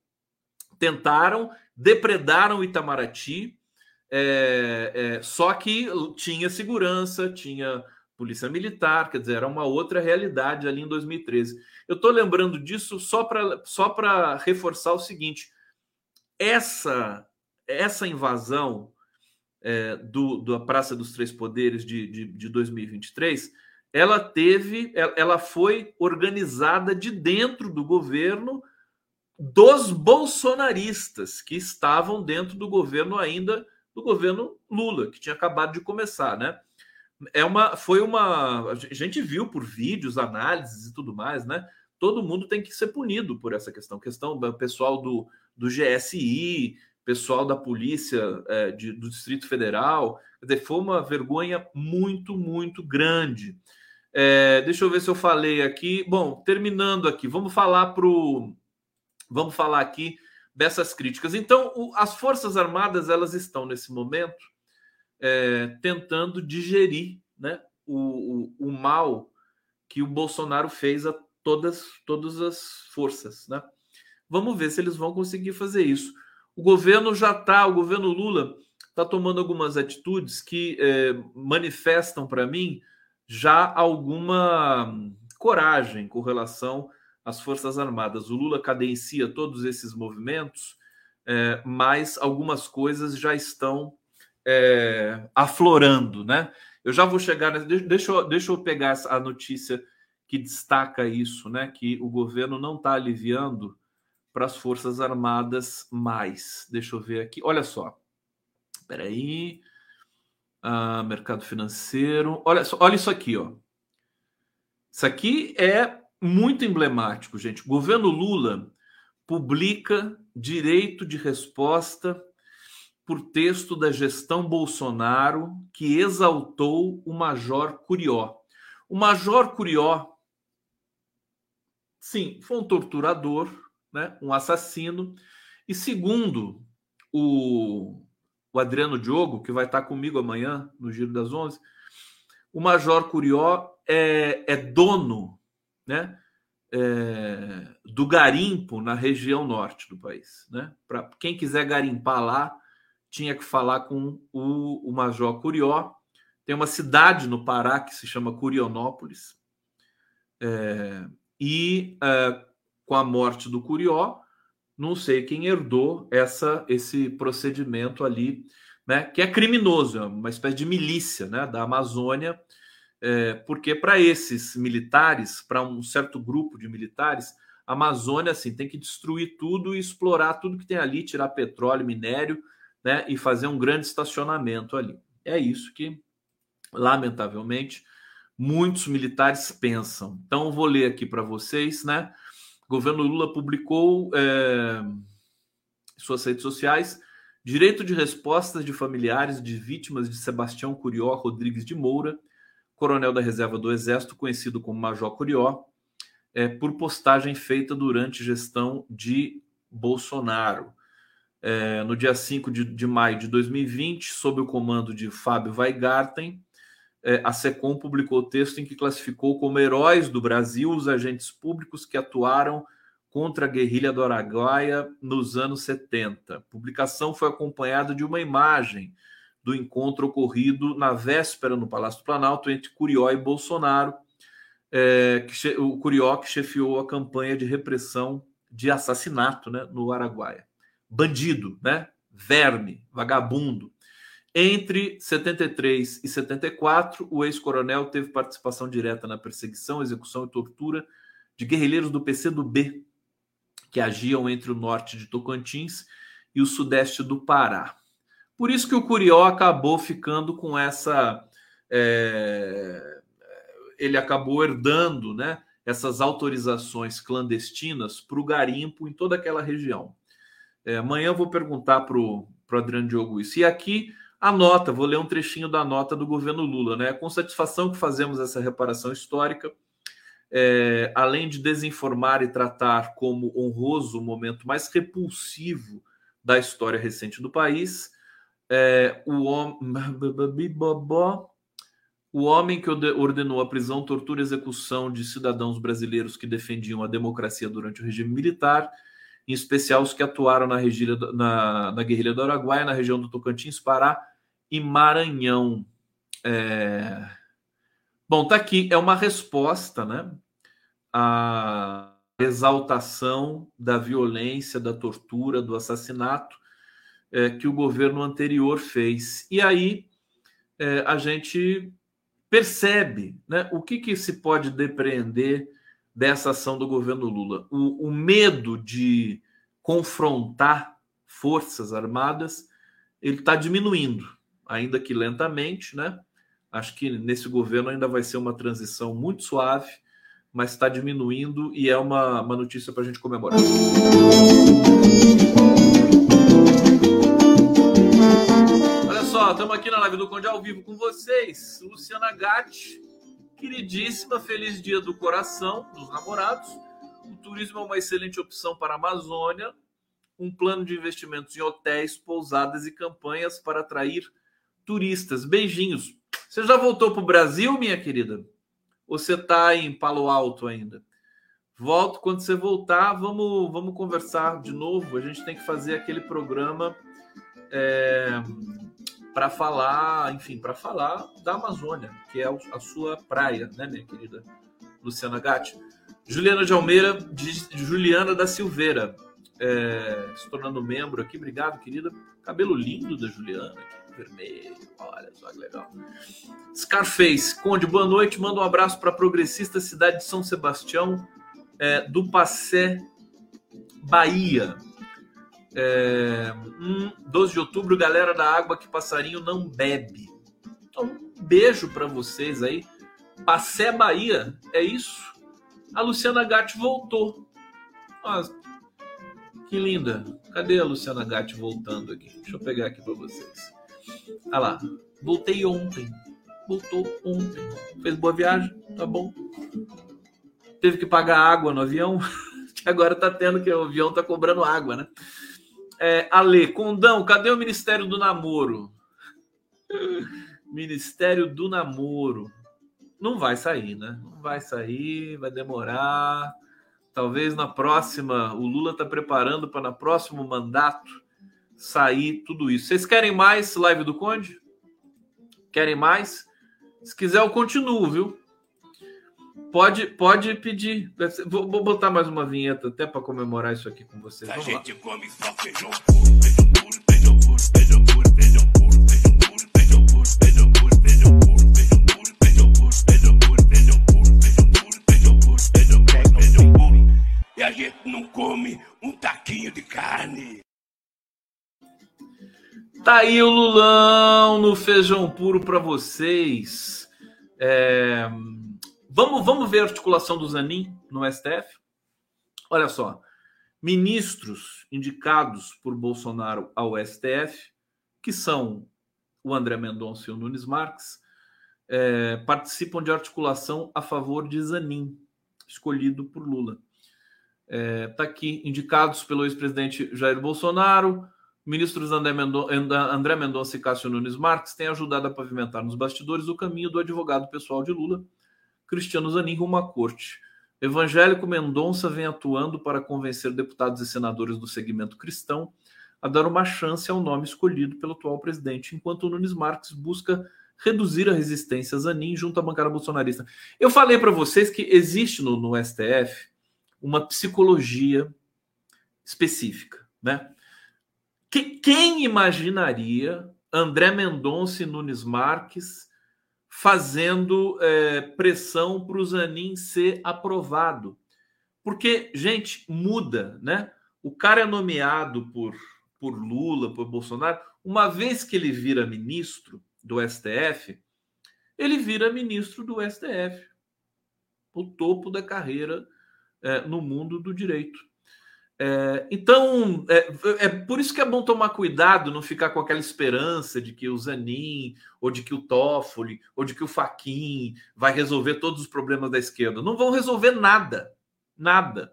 Tentaram, depredaram Itamaraty, é, é, só que tinha segurança, tinha polícia militar, quer dizer, era uma outra realidade ali em 2013. Eu estou lembrando disso só para só reforçar o seguinte: essa, essa invasão é, do, da Praça dos Três Poderes de, de, de 2023 ela teve, ela foi organizada de dentro do governo dos bolsonaristas que estavam dentro do governo ainda do governo Lula, que tinha acabado de começar, né? É uma, foi uma, a gente viu por vídeos, análises e tudo mais, né? Todo mundo tem que ser punido por essa questão, questão do pessoal do, do GSI, pessoal da polícia é, de, do Distrito Federal, foi uma vergonha muito, muito grande. É, deixa eu ver se eu falei aqui. Bom, terminando aqui, vamos falar pro, vamos falar aqui dessas críticas. Então, o, as Forças Armadas elas estão nesse momento é, tentando digerir né, o, o, o, mal que o Bolsonaro fez a todas, todas as forças. Né? Vamos ver se eles vão conseguir fazer isso. O governo já está, o governo Lula está tomando algumas atitudes que é, manifestam para mim já alguma coragem com relação as Forças Armadas. O Lula cadencia todos esses movimentos, é, mas algumas coisas já estão é, aflorando, né? Eu já vou chegar. Deixa eu, deixa eu pegar a notícia que destaca isso, né? Que o governo não está aliviando para as Forças Armadas mais. Deixa eu ver aqui. Olha só. Espera aí. Ah, mercado financeiro. Olha, olha isso aqui, ó. Isso aqui é muito emblemático, gente. O governo Lula publica direito de resposta por texto da gestão Bolsonaro que exaltou o Major Curió. O Major Curió, sim, foi um torturador, né? um assassino. E segundo o, o Adriano Diogo, que vai estar comigo amanhã no Giro das Onze, o Major Curió é, é dono né, é, do garimpo na região norte do país. Né? Para quem quiser garimpar lá, tinha que falar com o, o Major Curió. Tem uma cidade no Pará que se chama Curionópolis. É, e é, com a morte do Curió, não sei quem herdou essa, esse procedimento ali, né, que é criminoso, é uma espécie de milícia né, da Amazônia, é, porque para esses militares, para um certo grupo de militares, a Amazônia assim, tem que destruir tudo e explorar tudo que tem ali, tirar petróleo, minério, né, e fazer um grande estacionamento ali. É isso que, lamentavelmente, muitos militares pensam. Então, vou ler aqui para vocês, né? O governo Lula publicou é, suas redes sociais direito de respostas de familiares de vítimas de Sebastião Curió Rodrigues de Moura, coronel da reserva do Exército, conhecido como Major Curió, é, por postagem feita durante gestão de Bolsonaro. É, no dia 5 de, de maio de 2020, sob o comando de Fábio Weigarten, é, a SECOM publicou o texto em que classificou como heróis do Brasil os agentes públicos que atuaram contra a guerrilha do Araguaia nos anos 70. A publicação foi acompanhada de uma imagem do encontro ocorrido na véspera no Palácio do Planalto entre Curió e Bolsonaro, é, que, o Curió que chefiou a campanha de repressão de assassinato né, no Araguaia. Bandido, né? verme, vagabundo, entre 73 e 74, o ex-coronel teve participação direta na perseguição, execução e tortura de guerrilheiros do PCdoB, que agiam entre o norte de Tocantins e o sudeste do Pará. Por isso que o Curió acabou ficando com essa. É, ele acabou herdando né, essas autorizações clandestinas para o garimpo em toda aquela região. É, amanhã eu vou perguntar para o Adriano Diogo isso. E aqui a nota, vou ler um trechinho da nota do governo Lula, né? Com satisfação que fazemos essa reparação histórica, é, além de desinformar e tratar como honroso o momento mais repulsivo da história recente do país, é, o, hom o homem que ordenou a prisão, tortura e execução de cidadãos brasileiros que defendiam a democracia durante o regime militar, em especial os que atuaram na, na, na guerrilha do Araguaia, na região do Tocantins, Pará e Maranhão. É... Bom, tá aqui, é uma resposta, né? À exaltação da violência, da tortura, do assassinato é, que o governo anterior fez. E aí é, a gente percebe né, o que, que se pode depreender dessa ação do governo Lula. O, o medo de confrontar forças armadas ele está diminuindo ainda que lentamente, né? Acho que nesse governo ainda vai ser uma transição muito suave, mas está diminuindo e é uma, uma notícia para a gente comemorar. Só, estamos aqui na live do Conde ao vivo com vocês. Luciana Gatti, queridíssima, feliz dia do coração dos namorados. O turismo é uma excelente opção para a Amazônia. Um plano de investimentos em hotéis, pousadas e campanhas para atrair turistas. Beijinhos. Você já voltou para o Brasil, minha querida? Ou você está em Palo Alto ainda? Volto quando você voltar, vamos, vamos conversar de novo. A gente tem que fazer aquele programa é, para falar, enfim, para falar da Amazônia, que é a sua praia, né, minha querida Luciana Gatti? Juliana de Almeida, Juliana da Silveira, é, se tornando membro aqui. Obrigado, querida. Cabelo lindo da Juliana aqui vermelho. Olha só que legal. Scarface, Conde, boa noite. Manda um abraço para a progressista cidade de São Sebastião, é, do Passé, Bahia. É, um, 12 de outubro, galera da água que passarinho não bebe. Então, um beijo para vocês aí. Passé, Bahia, é isso. A Luciana Gatti voltou. Nossa, que linda. Cadê a Luciana Gatti voltando aqui? Deixa eu pegar aqui para vocês. Ah lá, voltei ontem. Voltou ontem. Fez boa viagem? Tá bom. Teve que pagar água no avião? Agora tá tendo que o avião tá cobrando água, né? É, Ale, Condão, cadê o Ministério do Namoro? Ministério do Namoro. Não vai sair, né? Não vai sair, vai demorar. Talvez na próxima, o Lula está preparando para no próximo mandato sair tudo isso. Vocês querem mais live do Conde? Querem mais? Se quiser, eu continuo, viu? Pode, pode pedir. Vou, vou botar mais uma vinheta até para comemorar isso aqui com vocês. Vamos a gente lá. come só feijão puro, feijão puro, feijão puro, feijão puro, feijão puro, feijão puro, feijão puro, feijão puro, feijão puro, feijão puro, feijão puro, feijão puro, feijão puro, feijão puro, feijão puro, feijão puro, feijão puro. E a gente não come um taquinho de carne. Tá aí o Lulão no feijão puro para vocês. É... Vamos, vamos ver a articulação do Zanin no STF? Olha só. Ministros indicados por Bolsonaro ao STF, que são o André Mendonça e o Nunes Marques, é, participam de articulação a favor de Zanin, escolhido por Lula. Está é, tá aqui, indicados pelo ex-presidente Jair Bolsonaro, ministros André, André Mendonça e Cássio Nunes Marques têm ajudado a pavimentar nos bastidores o caminho do advogado pessoal de Lula, Cristiano Zanin rumo à corte. Evangélico Mendonça vem atuando para convencer deputados e senadores do segmento cristão a dar uma chance ao nome escolhido pelo atual presidente, enquanto Nunes Marques busca reduzir a resistência a Zanin junto à bancada bolsonarista. Eu falei para vocês que existe no, no STF uma psicologia específica, né? Que, quem imaginaria André Mendonça e Nunes Marques fazendo é, pressão para o Zanin ser aprovado. Porque, gente, muda, né? O cara é nomeado por, por Lula, por Bolsonaro. Uma vez que ele vira ministro do STF, ele vira ministro do STF. O topo da carreira é, no mundo do direito. É, então, é, é, por isso que é bom tomar cuidado, não ficar com aquela esperança de que o Zanin, ou de que o Toffoli, ou de que o Faquin vai resolver todos os problemas da esquerda. Não vão resolver nada. Nada.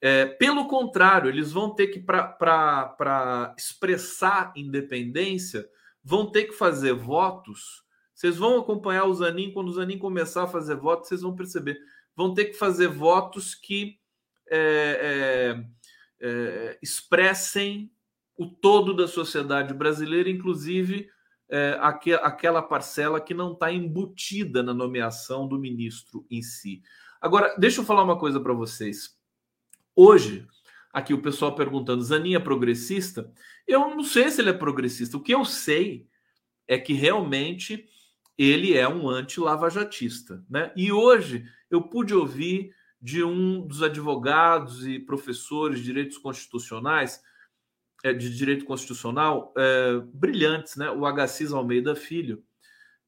É, pelo contrário, eles vão ter que, para expressar independência, vão ter que fazer votos. Vocês vão acompanhar o Zanin, quando o Zanin começar a fazer votos, vocês vão perceber. Vão ter que fazer votos que. É, é, expressem o todo da sociedade brasileira, inclusive é, aqu aquela parcela que não está embutida na nomeação do ministro em si. Agora, deixa eu falar uma coisa para vocês. Hoje, aqui o pessoal perguntando, Zanin é progressista? Eu não sei se ele é progressista. O que eu sei é que realmente ele é um anti-lavajatista. Né? E hoje eu pude ouvir de um dos advogados e professores de direitos constitucionais, é, de direito constitucional, é, brilhantes, né? O Agassiz Almeida Filho,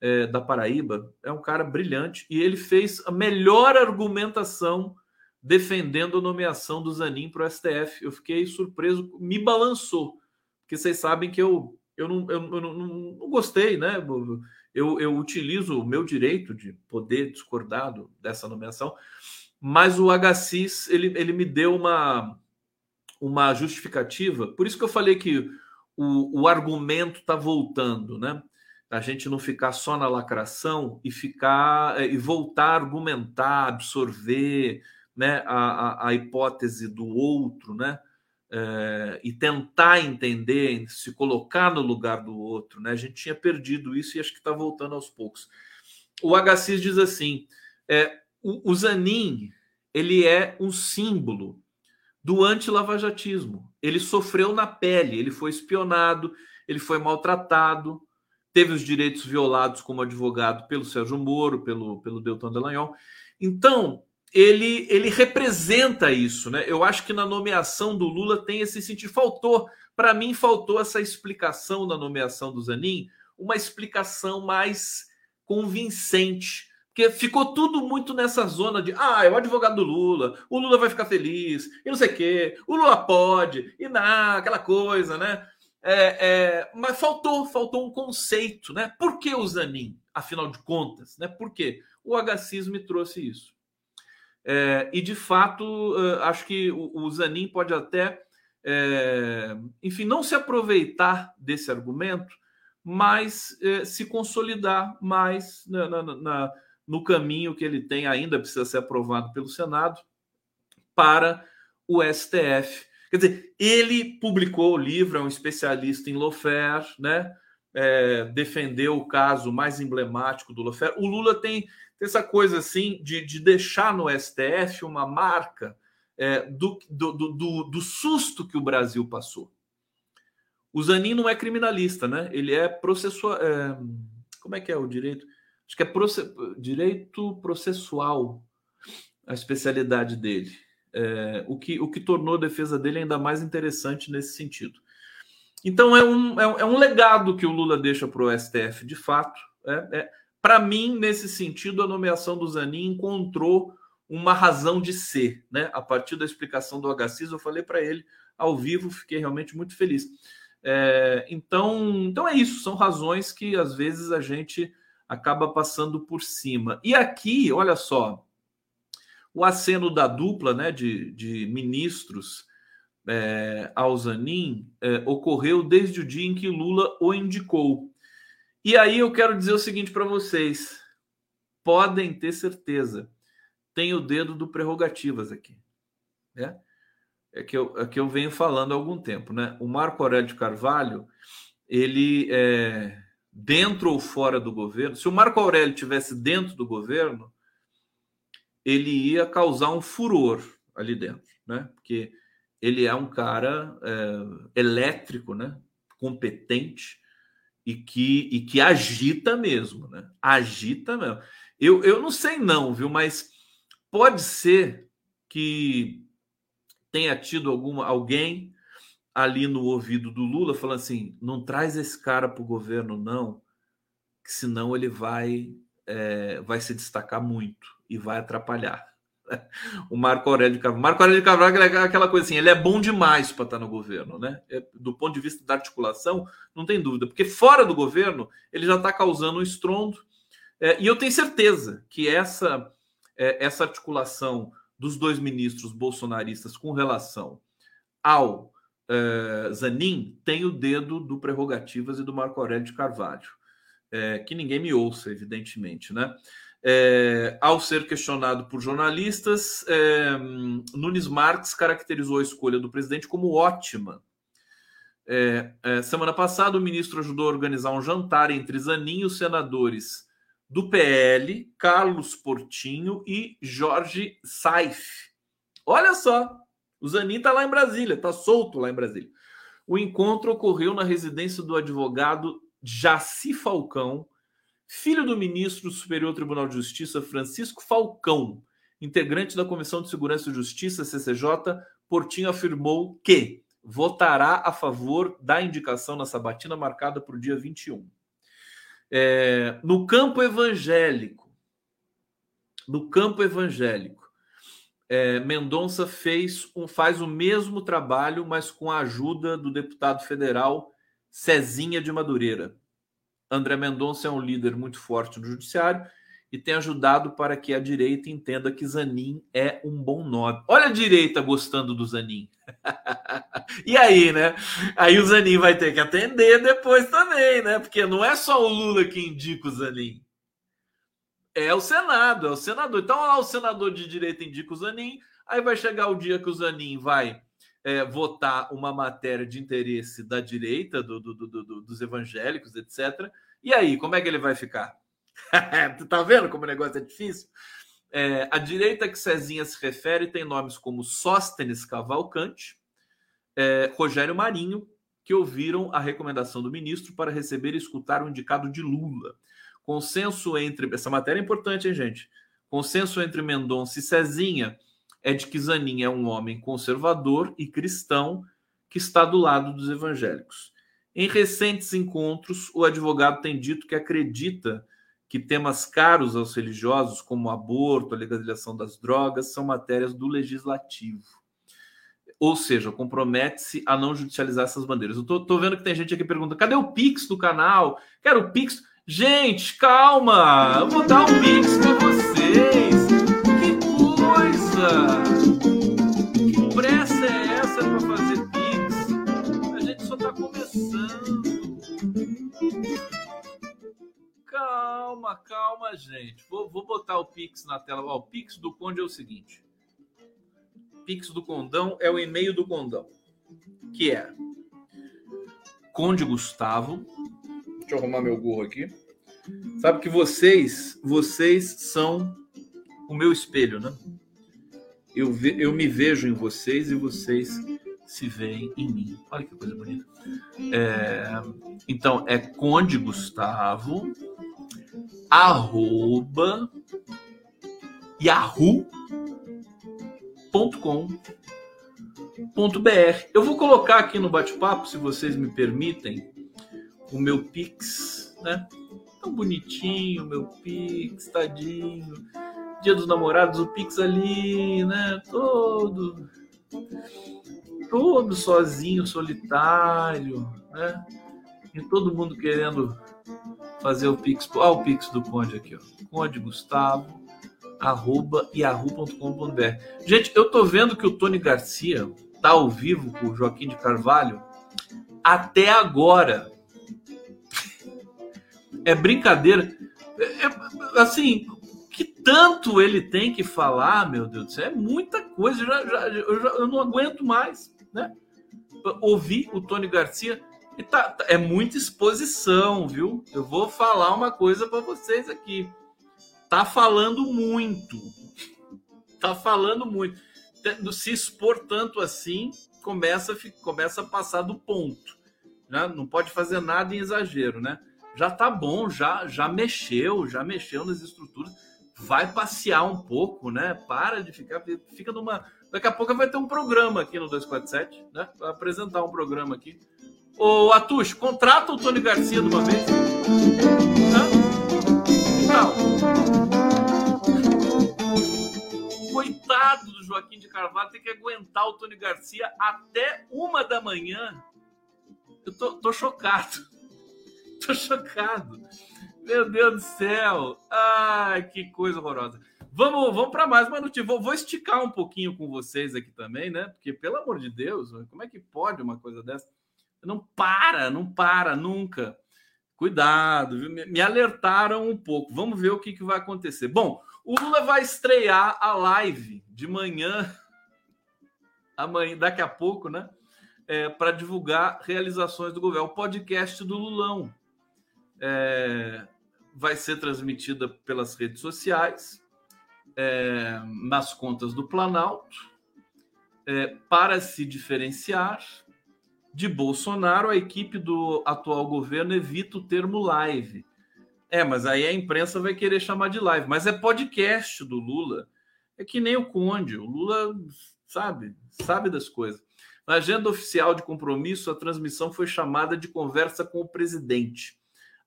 é, da Paraíba, é um cara brilhante e ele fez a melhor argumentação defendendo a nomeação do Zanin para o STF. Eu fiquei surpreso, me balançou, porque vocês sabem que eu, eu, não, eu, eu não, não, gostei, né? Eu, eu utilizo o meu direito de poder discordar dessa nomeação, mas o HCIS ele, ele me deu uma, uma justificativa. Por isso que eu falei que o, o argumento está voltando, né? A gente não ficar só na lacração e ficar é, e voltar a argumentar, absorver né, a, a, a hipótese do outro, né? É, e tentar entender, se colocar no lugar do outro, né? A gente tinha perdido isso e acho que está voltando aos poucos. O HCIS diz assim: é, o, o Zanin ele é um símbolo do anti-lavajatismo. Ele sofreu na pele, ele foi espionado, ele foi maltratado, teve os direitos violados como advogado pelo Sérgio Moro, pelo, pelo Deltan Dallagnol. Então, ele, ele representa isso, né? Eu acho que na nomeação do Lula tem esse sentido. Faltou, para mim, faltou essa explicação na nomeação do Zanin, uma explicação mais convincente porque ficou tudo muito nessa zona de ah, é o advogado do Lula, o Lula vai ficar feliz, e não sei o quê, o Lula pode, e não, aquela coisa, né? É, é, mas faltou, faltou um conceito, né? Por que o Zanin, afinal de contas, né? Por quê? O HCIS me trouxe isso. É, e de fato, acho que o, o Zanin pode até, é, enfim, não se aproveitar desse argumento, mas é, se consolidar mais na, na, na, no caminho que ele tem, ainda precisa ser aprovado pelo Senado, para o STF. Quer dizer, ele publicou o livro, é um especialista em lawfare, né? É, defendeu o caso mais emblemático do lawfare. O Lula tem essa coisa assim de, de deixar no STF uma marca é, do, do, do, do, susto que o Brasil passou. O Zanin não é criminalista, né? Ele é processual. É, como é que é o direito? Acho que é proce, direito processual a especialidade dele. É, o, que, o que tornou a defesa dele ainda mais interessante nesse sentido. Então é um, é, é um legado que o Lula deixa para o STF, de fato. É, é para mim, nesse sentido, a nomeação do Zanin encontrou uma razão de ser. Né? A partir da explicação do HCIS, eu falei para ele ao vivo, fiquei realmente muito feliz. É, então, então é isso, são razões que às vezes a gente acaba passando por cima. E aqui, olha só, o aceno da dupla né, de, de ministros é, ao Zanin é, ocorreu desde o dia em que Lula o indicou. E aí eu quero dizer o seguinte para vocês: podem ter certeza, tem o dedo do prerrogativas aqui. Né? É que eu, é que eu venho falando há algum tempo. Né? O Marco Aurélio de Carvalho, ele é, dentro ou fora do governo, se o Marco Aurélio tivesse dentro do governo, ele ia causar um furor ali dentro, né? Porque ele é um cara é, elétrico, né? Competente e que, e que agita mesmo, né? Agita mesmo. Eu, eu não sei não, viu? Mas pode ser que tenha tido alguma alguém ali no ouvido do Lula falando assim: não traz esse cara para o governo, não, que senão ele vai é, vai se destacar muito e vai atrapalhar. O Marco Aurélio de Carvalho. Marco Aurélio de Carvalho é aquela coisa assim, ele é bom demais para estar no governo, né? É, do ponto de vista da articulação, não tem dúvida, porque fora do governo ele já está causando um estrondo. É, e eu tenho certeza que essa, é, essa articulação dos dois ministros bolsonaristas com relação ao é, Zanin tem o dedo do Prerrogativas e do Marco Aurélio de Carvalho. É, que ninguém me ouça, evidentemente, né? É, ao ser questionado por jornalistas, é, Nunes Marques caracterizou a escolha do presidente como ótima. É semana passada, o ministro ajudou a organizar um jantar entre Zanin e os senadores do PL, Carlos Portinho e Jorge Saif. Olha só, o Zanin está lá em Brasília, está solto lá em Brasília. O encontro ocorreu na residência do advogado Jaci Falcão, filho do ministro do Superior Tribunal de Justiça Francisco Falcão, integrante da Comissão de Segurança e Justiça, CCJ, Portinho afirmou que votará a favor da indicação na sabatina marcada para o dia 21. É, no campo evangélico, no campo evangélico, é, Mendonça fez um, faz o mesmo trabalho, mas com a ajuda do deputado federal Cezinha de Madureira. André Mendonça é um líder muito forte no judiciário e tem ajudado para que a direita entenda que Zanin é um bom nome. Olha a direita gostando do Zanin. e aí, né? Aí o Zanin vai ter que atender depois também, né? Porque não é só o Lula que indica o Zanin. É o Senado, é o senador. Então, lá o senador de direita indica o Zanin, aí vai chegar o dia que o Zanin vai é, votar uma matéria de interesse da direita, do, do, do, dos evangélicos, etc. E aí, como é que ele vai ficar? tu tá vendo como o negócio é difícil? É, a direita que Cezinha se refere tem nomes como Sóstenes Cavalcante, é, Rogério Marinho, que ouviram a recomendação do ministro para receber e escutar o indicado de Lula. Consenso entre. Essa matéria é importante, hein, gente? Consenso entre Mendonça e Cezinha é de que Zanin é um homem conservador e cristão que está do lado dos evangélicos. Em recentes encontros, o advogado tem dito que acredita que temas caros aos religiosos, como aborto, a legalização das drogas, são matérias do legislativo. Ou seja, compromete-se a não judicializar essas bandeiras. Eu tô, vendo que tem gente aqui perguntando: cadê o Pix do canal? Quero o Pix. Gente, calma! Eu vou dar um mix pra vocês! Que coisa! Que pressa é essa pra fazer pix? A gente só tá começando. Calma, calma, gente. Vou, vou botar o Pix na tela. Ó, o Pix do Conde é o seguinte. Pix do Condão é o e-mail do Condão, que é Conde Gustavo, Deixa eu arrumar meu gorro aqui. Sabe que vocês, vocês são o meu espelho, né? Eu, ve, eu me vejo em vocês e vocês se veem em mim. Olha que coisa bonita. É, então, é Conde Gustavo, arroba, yahoo.com.br. Eu vou colocar aqui no bate-papo, se vocês me permitem, o meu Pix, né? Tão bonitinho, meu Pix, tadinho. Dia dos Namorados, o Pix ali, né? Todo todo sozinho, solitário, né? E todo mundo querendo fazer o Pix. Ah, o Pix do Conde aqui, ó. Conde Gustavo, arroba yahoo.com.br. Gente, eu tô vendo que o Tony Garcia tá ao vivo com o Joaquim de Carvalho até agora. É brincadeira. É, é, assim, que tanto ele tem que falar, meu Deus do céu, é muita coisa. Já, já, eu, já, eu não aguento mais né? Ouvir o Tony Garcia e tá, tá, é muita exposição, viu? Eu vou falar uma coisa para vocês aqui. Tá falando muito. Tá falando muito. Se expor tanto assim, começa, começa a passar do ponto. Né? Não pode fazer nada em exagero, né? Já tá bom, já, já mexeu, já mexeu nas estruturas. Vai passear um pouco, né? Para de ficar, fica numa Daqui a pouco vai ter um programa aqui no 247, né? Vai apresentar um programa aqui. Ô, Atush, contrata o Tony Garcia de uma vez. Não. Coitado do Joaquim de Carvalho, tem que aguentar o Tony Garcia até uma da manhã. Eu tô, tô chocado. Tô chocado. Meu Deus do céu. Ai, que coisa horrorosa. Vamos, vamos para mais uma notícia. Vou, vou, esticar um pouquinho com vocês aqui também, né? Porque, pelo amor de Deus, como é que pode uma coisa dessa? Não para, não para nunca. Cuidado, viu? Me alertaram um pouco. Vamos ver o que, que vai acontecer. Bom, o Lula vai estrear a live de manhã, amanhã, daqui a pouco, né? É, para divulgar realizações do governo. O podcast do Lulão é, vai ser transmitida pelas redes sociais é, nas contas do Planalto é, para se diferenciar de Bolsonaro, a equipe do atual governo evita o termo live. É, mas aí a imprensa vai querer chamar de live. Mas é podcast do Lula. É que nem o Conde. O Lula sabe, sabe das coisas. Na agenda oficial de compromisso, a transmissão foi chamada de conversa com o presidente.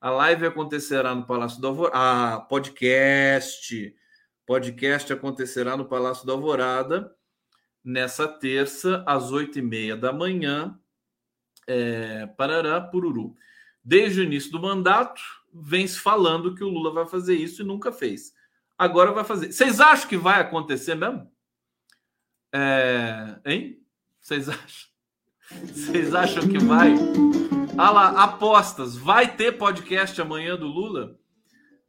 A live acontecerá no Palácio do Alvorada. Ah, podcast podcast acontecerá no Palácio da Alvorada nessa terça, às oito e meia da manhã. É, Parará, Pururu. Desde o início do mandato, vem se falando que o Lula vai fazer isso e nunca fez. Agora vai fazer. Vocês acham que vai acontecer mesmo? É, hein? Vocês acham? Vocês acham que vai? Ah lá, apostas. Vai ter podcast amanhã do Lula?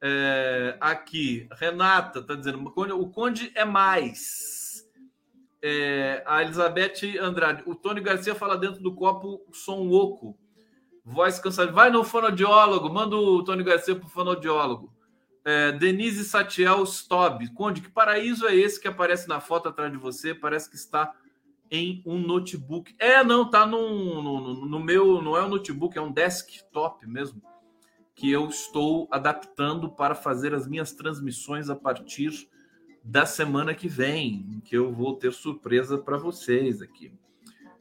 É, aqui, Renata está dizendo: o Conde é mais. É, a Elizabeth Andrade, o Tony Garcia fala dentro do copo som oco. Voz cansada. Vai no fonodiólogo, manda o Tony Garcia para o fonodiólogo. É, Denise Satiel Stob. Conde, que paraíso é esse que aparece na foto atrás de você? Parece que está em um notebook. É, não, tá no, no, no meu. Não é um notebook, é um desktop mesmo que eu estou adaptando para fazer as minhas transmissões a partir da semana que vem, que eu vou ter surpresa para vocês aqui.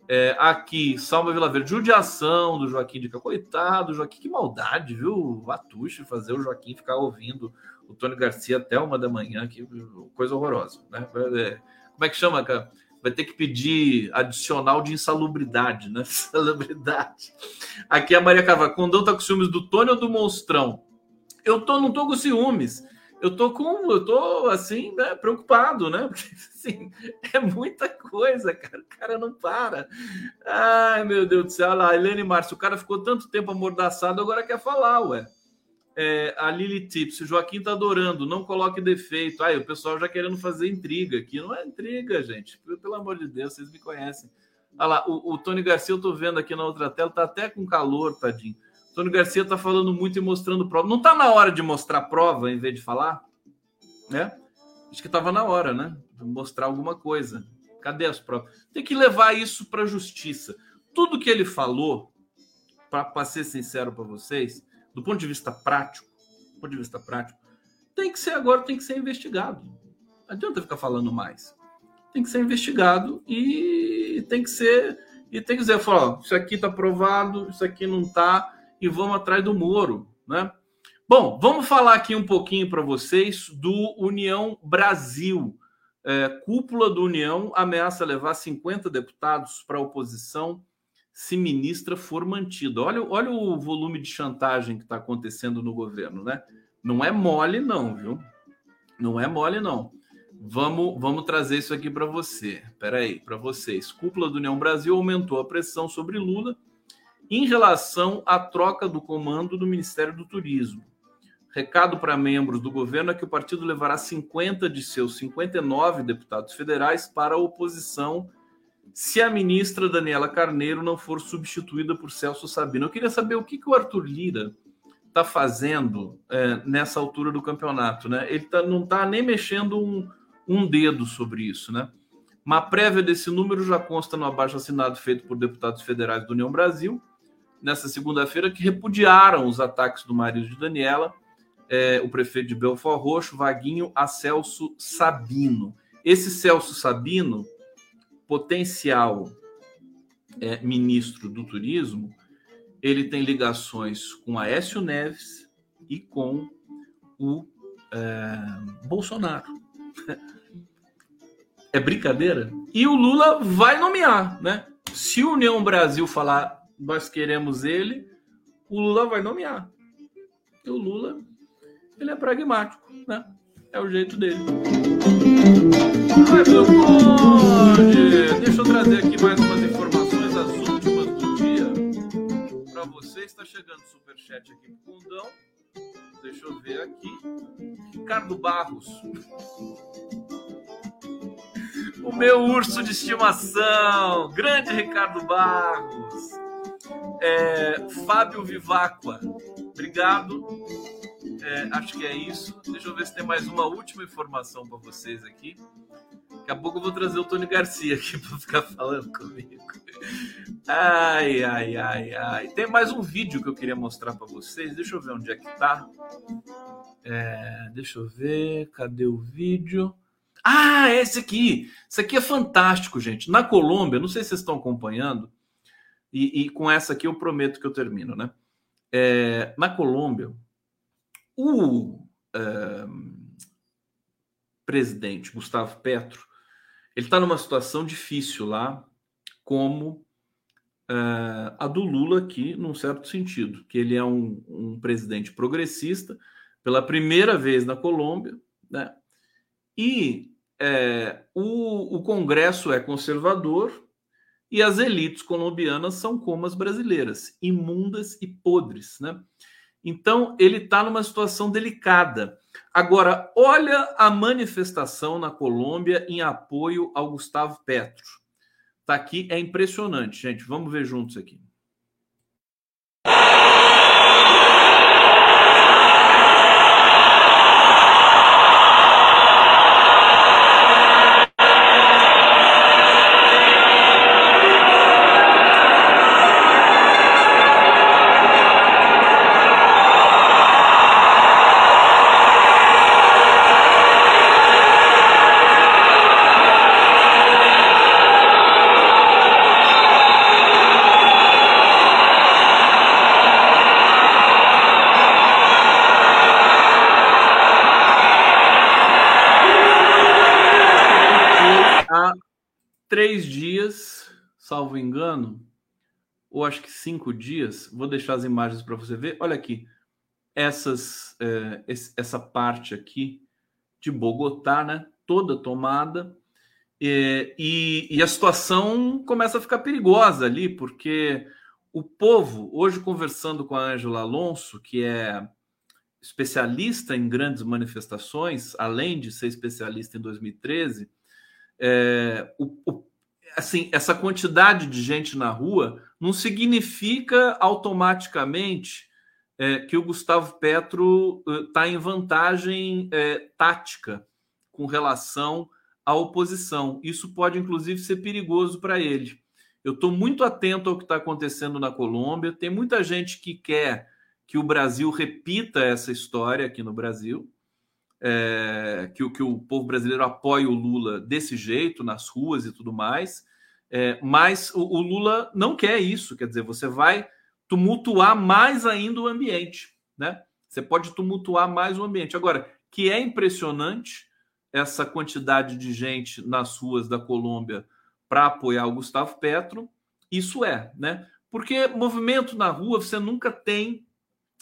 É, aqui, Salva Vila Verde, judiação do Joaquim de Coitado, Joaquim, que maldade, viu? Atuche fazer o Joaquim ficar ouvindo o Tony Garcia até uma da manhã, que coisa horrorosa, né? É, como é que chama, cara? Vai ter que pedir adicional de insalubridade, né? Insalubridade. Aqui é a Maria Carvalho. Condão tá com ciúmes do Tony ou do Monstrão? Eu tô, não tô com ciúmes. Eu tô com, eu tô assim, né, preocupado, né? Porque assim, é muita coisa, cara. O cara não para. Ai, meu Deus do céu. Olha lá, Helene Márcio, o cara ficou tanto tempo amordaçado, agora quer falar, ué. É, a Lili Tips, o Joaquim tá adorando, não coloque defeito. Aí, o pessoal já querendo fazer intriga aqui. Não é intriga, gente. Pelo amor de Deus, vocês me conhecem. Olha lá, o, o Tony Garcia, eu tô vendo aqui na outra tela, tá até com calor, tadinho. O Tony Garcia tá falando muito e mostrando prova. Não tá na hora de mostrar prova em vez de falar? Né? Acho que tava na hora, né? De mostrar alguma coisa. Cadê as provas? Tem que levar isso para justiça. Tudo que ele falou, para ser sincero para vocês, do ponto de vista prático, do ponto de vista prático, tem que ser agora, tem que ser investigado. Não adianta ficar falando mais. Tem que ser investigado e tem que ser e tem que dizer, falar, isso aqui está provado, isso aqui não está e vamos atrás do Moro, né? Bom, vamos falar aqui um pouquinho para vocês do União Brasil. É, cúpula do União ameaça levar 50 deputados para a oposição se ministra for mantida. Olha, olha o volume de chantagem que está acontecendo no governo, né? Não é mole, não, viu? Não é mole, não. Vamos, vamos trazer isso aqui para você. Espera aí, para vocês. Cúpula do União Brasil aumentou a pressão sobre Lula em relação à troca do comando do Ministério do Turismo. Recado para membros do governo é que o partido levará 50 de seus 59 deputados federais para a oposição se a ministra Daniela Carneiro não for substituída por Celso Sabino. Eu queria saber o que, que o Arthur Lira está fazendo é, nessa altura do campeonato. Né? Ele tá, não está nem mexendo um, um dedo sobre isso. Né? Uma prévia desse número já consta no abaixo assinado feito por deputados federais do União Brasil, nessa segunda-feira, que repudiaram os ataques do marido de Daniela, é, o prefeito de Belfort Roxo, Vaguinho, a Celso Sabino. Esse Celso Sabino potencial é, ministro do turismo, ele tem ligações com Aécio Neves e com o é, Bolsonaro. É brincadeira? E o Lula vai nomear, né? Se o União Brasil falar nós queremos ele, o Lula vai nomear. E o Lula, ele é pragmático, né? É o jeito dele. Ai, meu conde! Deixa eu trazer aqui mais umas informações, as últimas do dia. Para você, está chegando o superchat aqui pro Condão. Deixa eu ver aqui. Ricardo Barros. O meu urso de estimação. Grande Ricardo Barros. É, Fábio Viváqua. Obrigado é, acho que é isso. Deixa eu ver se tem mais uma última informação para vocês aqui. Daqui a pouco eu vou trazer o Tony Garcia aqui para ficar falando comigo. Ai, ai, ai, ai. Tem mais um vídeo que eu queria mostrar para vocês. Deixa eu ver onde é que tá. É, deixa eu ver. Cadê o vídeo? Ah, esse aqui. Esse aqui é fantástico, gente. Na Colômbia, não sei se vocês estão acompanhando. E, e com essa aqui eu prometo que eu termino, né? É, na Colômbia, o uh, presidente Gustavo Petro ele está numa situação difícil lá, como uh, a do Lula aqui, num certo sentido, que ele é um, um presidente progressista pela primeira vez na Colômbia, né? E é, o, o Congresso é conservador e as elites colombianas são como as brasileiras, imundas e podres, né? Então, ele está numa situação delicada. Agora, olha a manifestação na Colômbia em apoio ao Gustavo Petro. Tá aqui, é impressionante, gente. Vamos ver juntos aqui. três dias, salvo engano, acho que cinco dias. Vou deixar as imagens para você ver. Olha aqui, essas, é, essa parte aqui de Bogotá, né? Toda tomada. E, e, e, a situação começa a ficar perigosa ali, porque o povo, hoje conversando com a Ângela Alonso, que é, especialista em grandes manifestações, além de ser especialista em 2013, é, o, o, assim, essa quantidade de gente na rua não significa automaticamente é, que o Gustavo Petro está em vantagem é, tática com relação à oposição. Isso pode, inclusive, ser perigoso para ele. Eu estou muito atento ao que está acontecendo na Colômbia. Tem muita gente que quer que o Brasil repita essa história aqui no Brasil, é, que, que o povo brasileiro apoie o Lula desse jeito, nas ruas e tudo mais. É, mas o, o, Lula não quer isso, quer dizer, você vai tumultuar mais ainda o ambiente, né? Você pode tumultuar mais o ambiente. Agora, que é impressionante essa quantidade de gente nas ruas da Colômbia para apoiar o Gustavo Petro, isso é, né? Porque movimento na rua você nunca tem,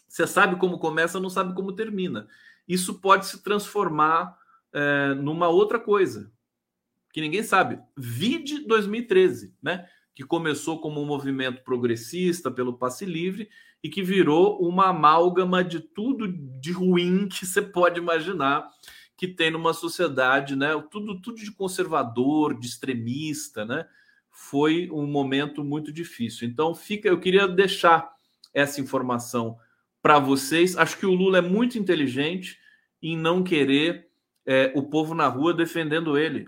você sabe como começa, não sabe como termina. Isso pode se transformar é, numa outra coisa que ninguém sabe. Vide 2013, né? Que começou como um movimento progressista pelo passe livre e que virou uma amálgama de tudo de ruim que você pode imaginar que tem numa sociedade, né? Tudo, tudo de conservador, de extremista, né? Foi um momento muito difícil. Então, fica, eu queria deixar essa informação para vocês. Acho que o Lula é muito inteligente em não querer é, o povo na rua defendendo ele.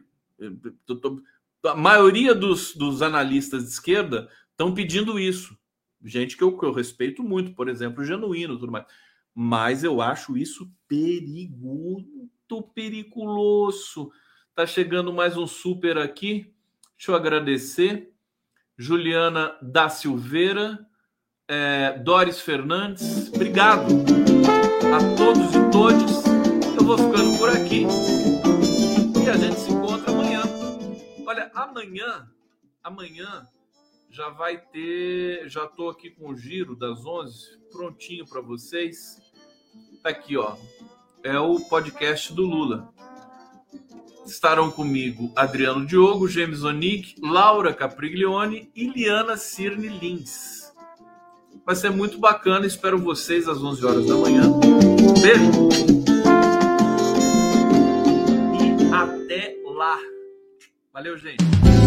A maioria dos, dos analistas de esquerda estão pedindo isso. Gente que eu, que eu respeito muito, por exemplo, genuíno, tudo mais. Mas eu acho isso perigoso periculoso. Tá chegando mais um super aqui. Deixa eu agradecer. Juliana da Silveira, é, Doris Fernandes, obrigado a todos e todas. Eu vou ficando por aqui e a gente se encontra amanhã. Olha, amanhã, amanhã já vai ter, já tô aqui com o giro das 11 prontinho para vocês. Tá aqui, ó é o podcast do Lula. Estarão comigo Adriano Diogo, James Onick, Laura Capriglione e Liana Cirne Lins. Vai ser muito bacana, espero vocês às 11 horas da manhã. Beijo! Valeu, gente!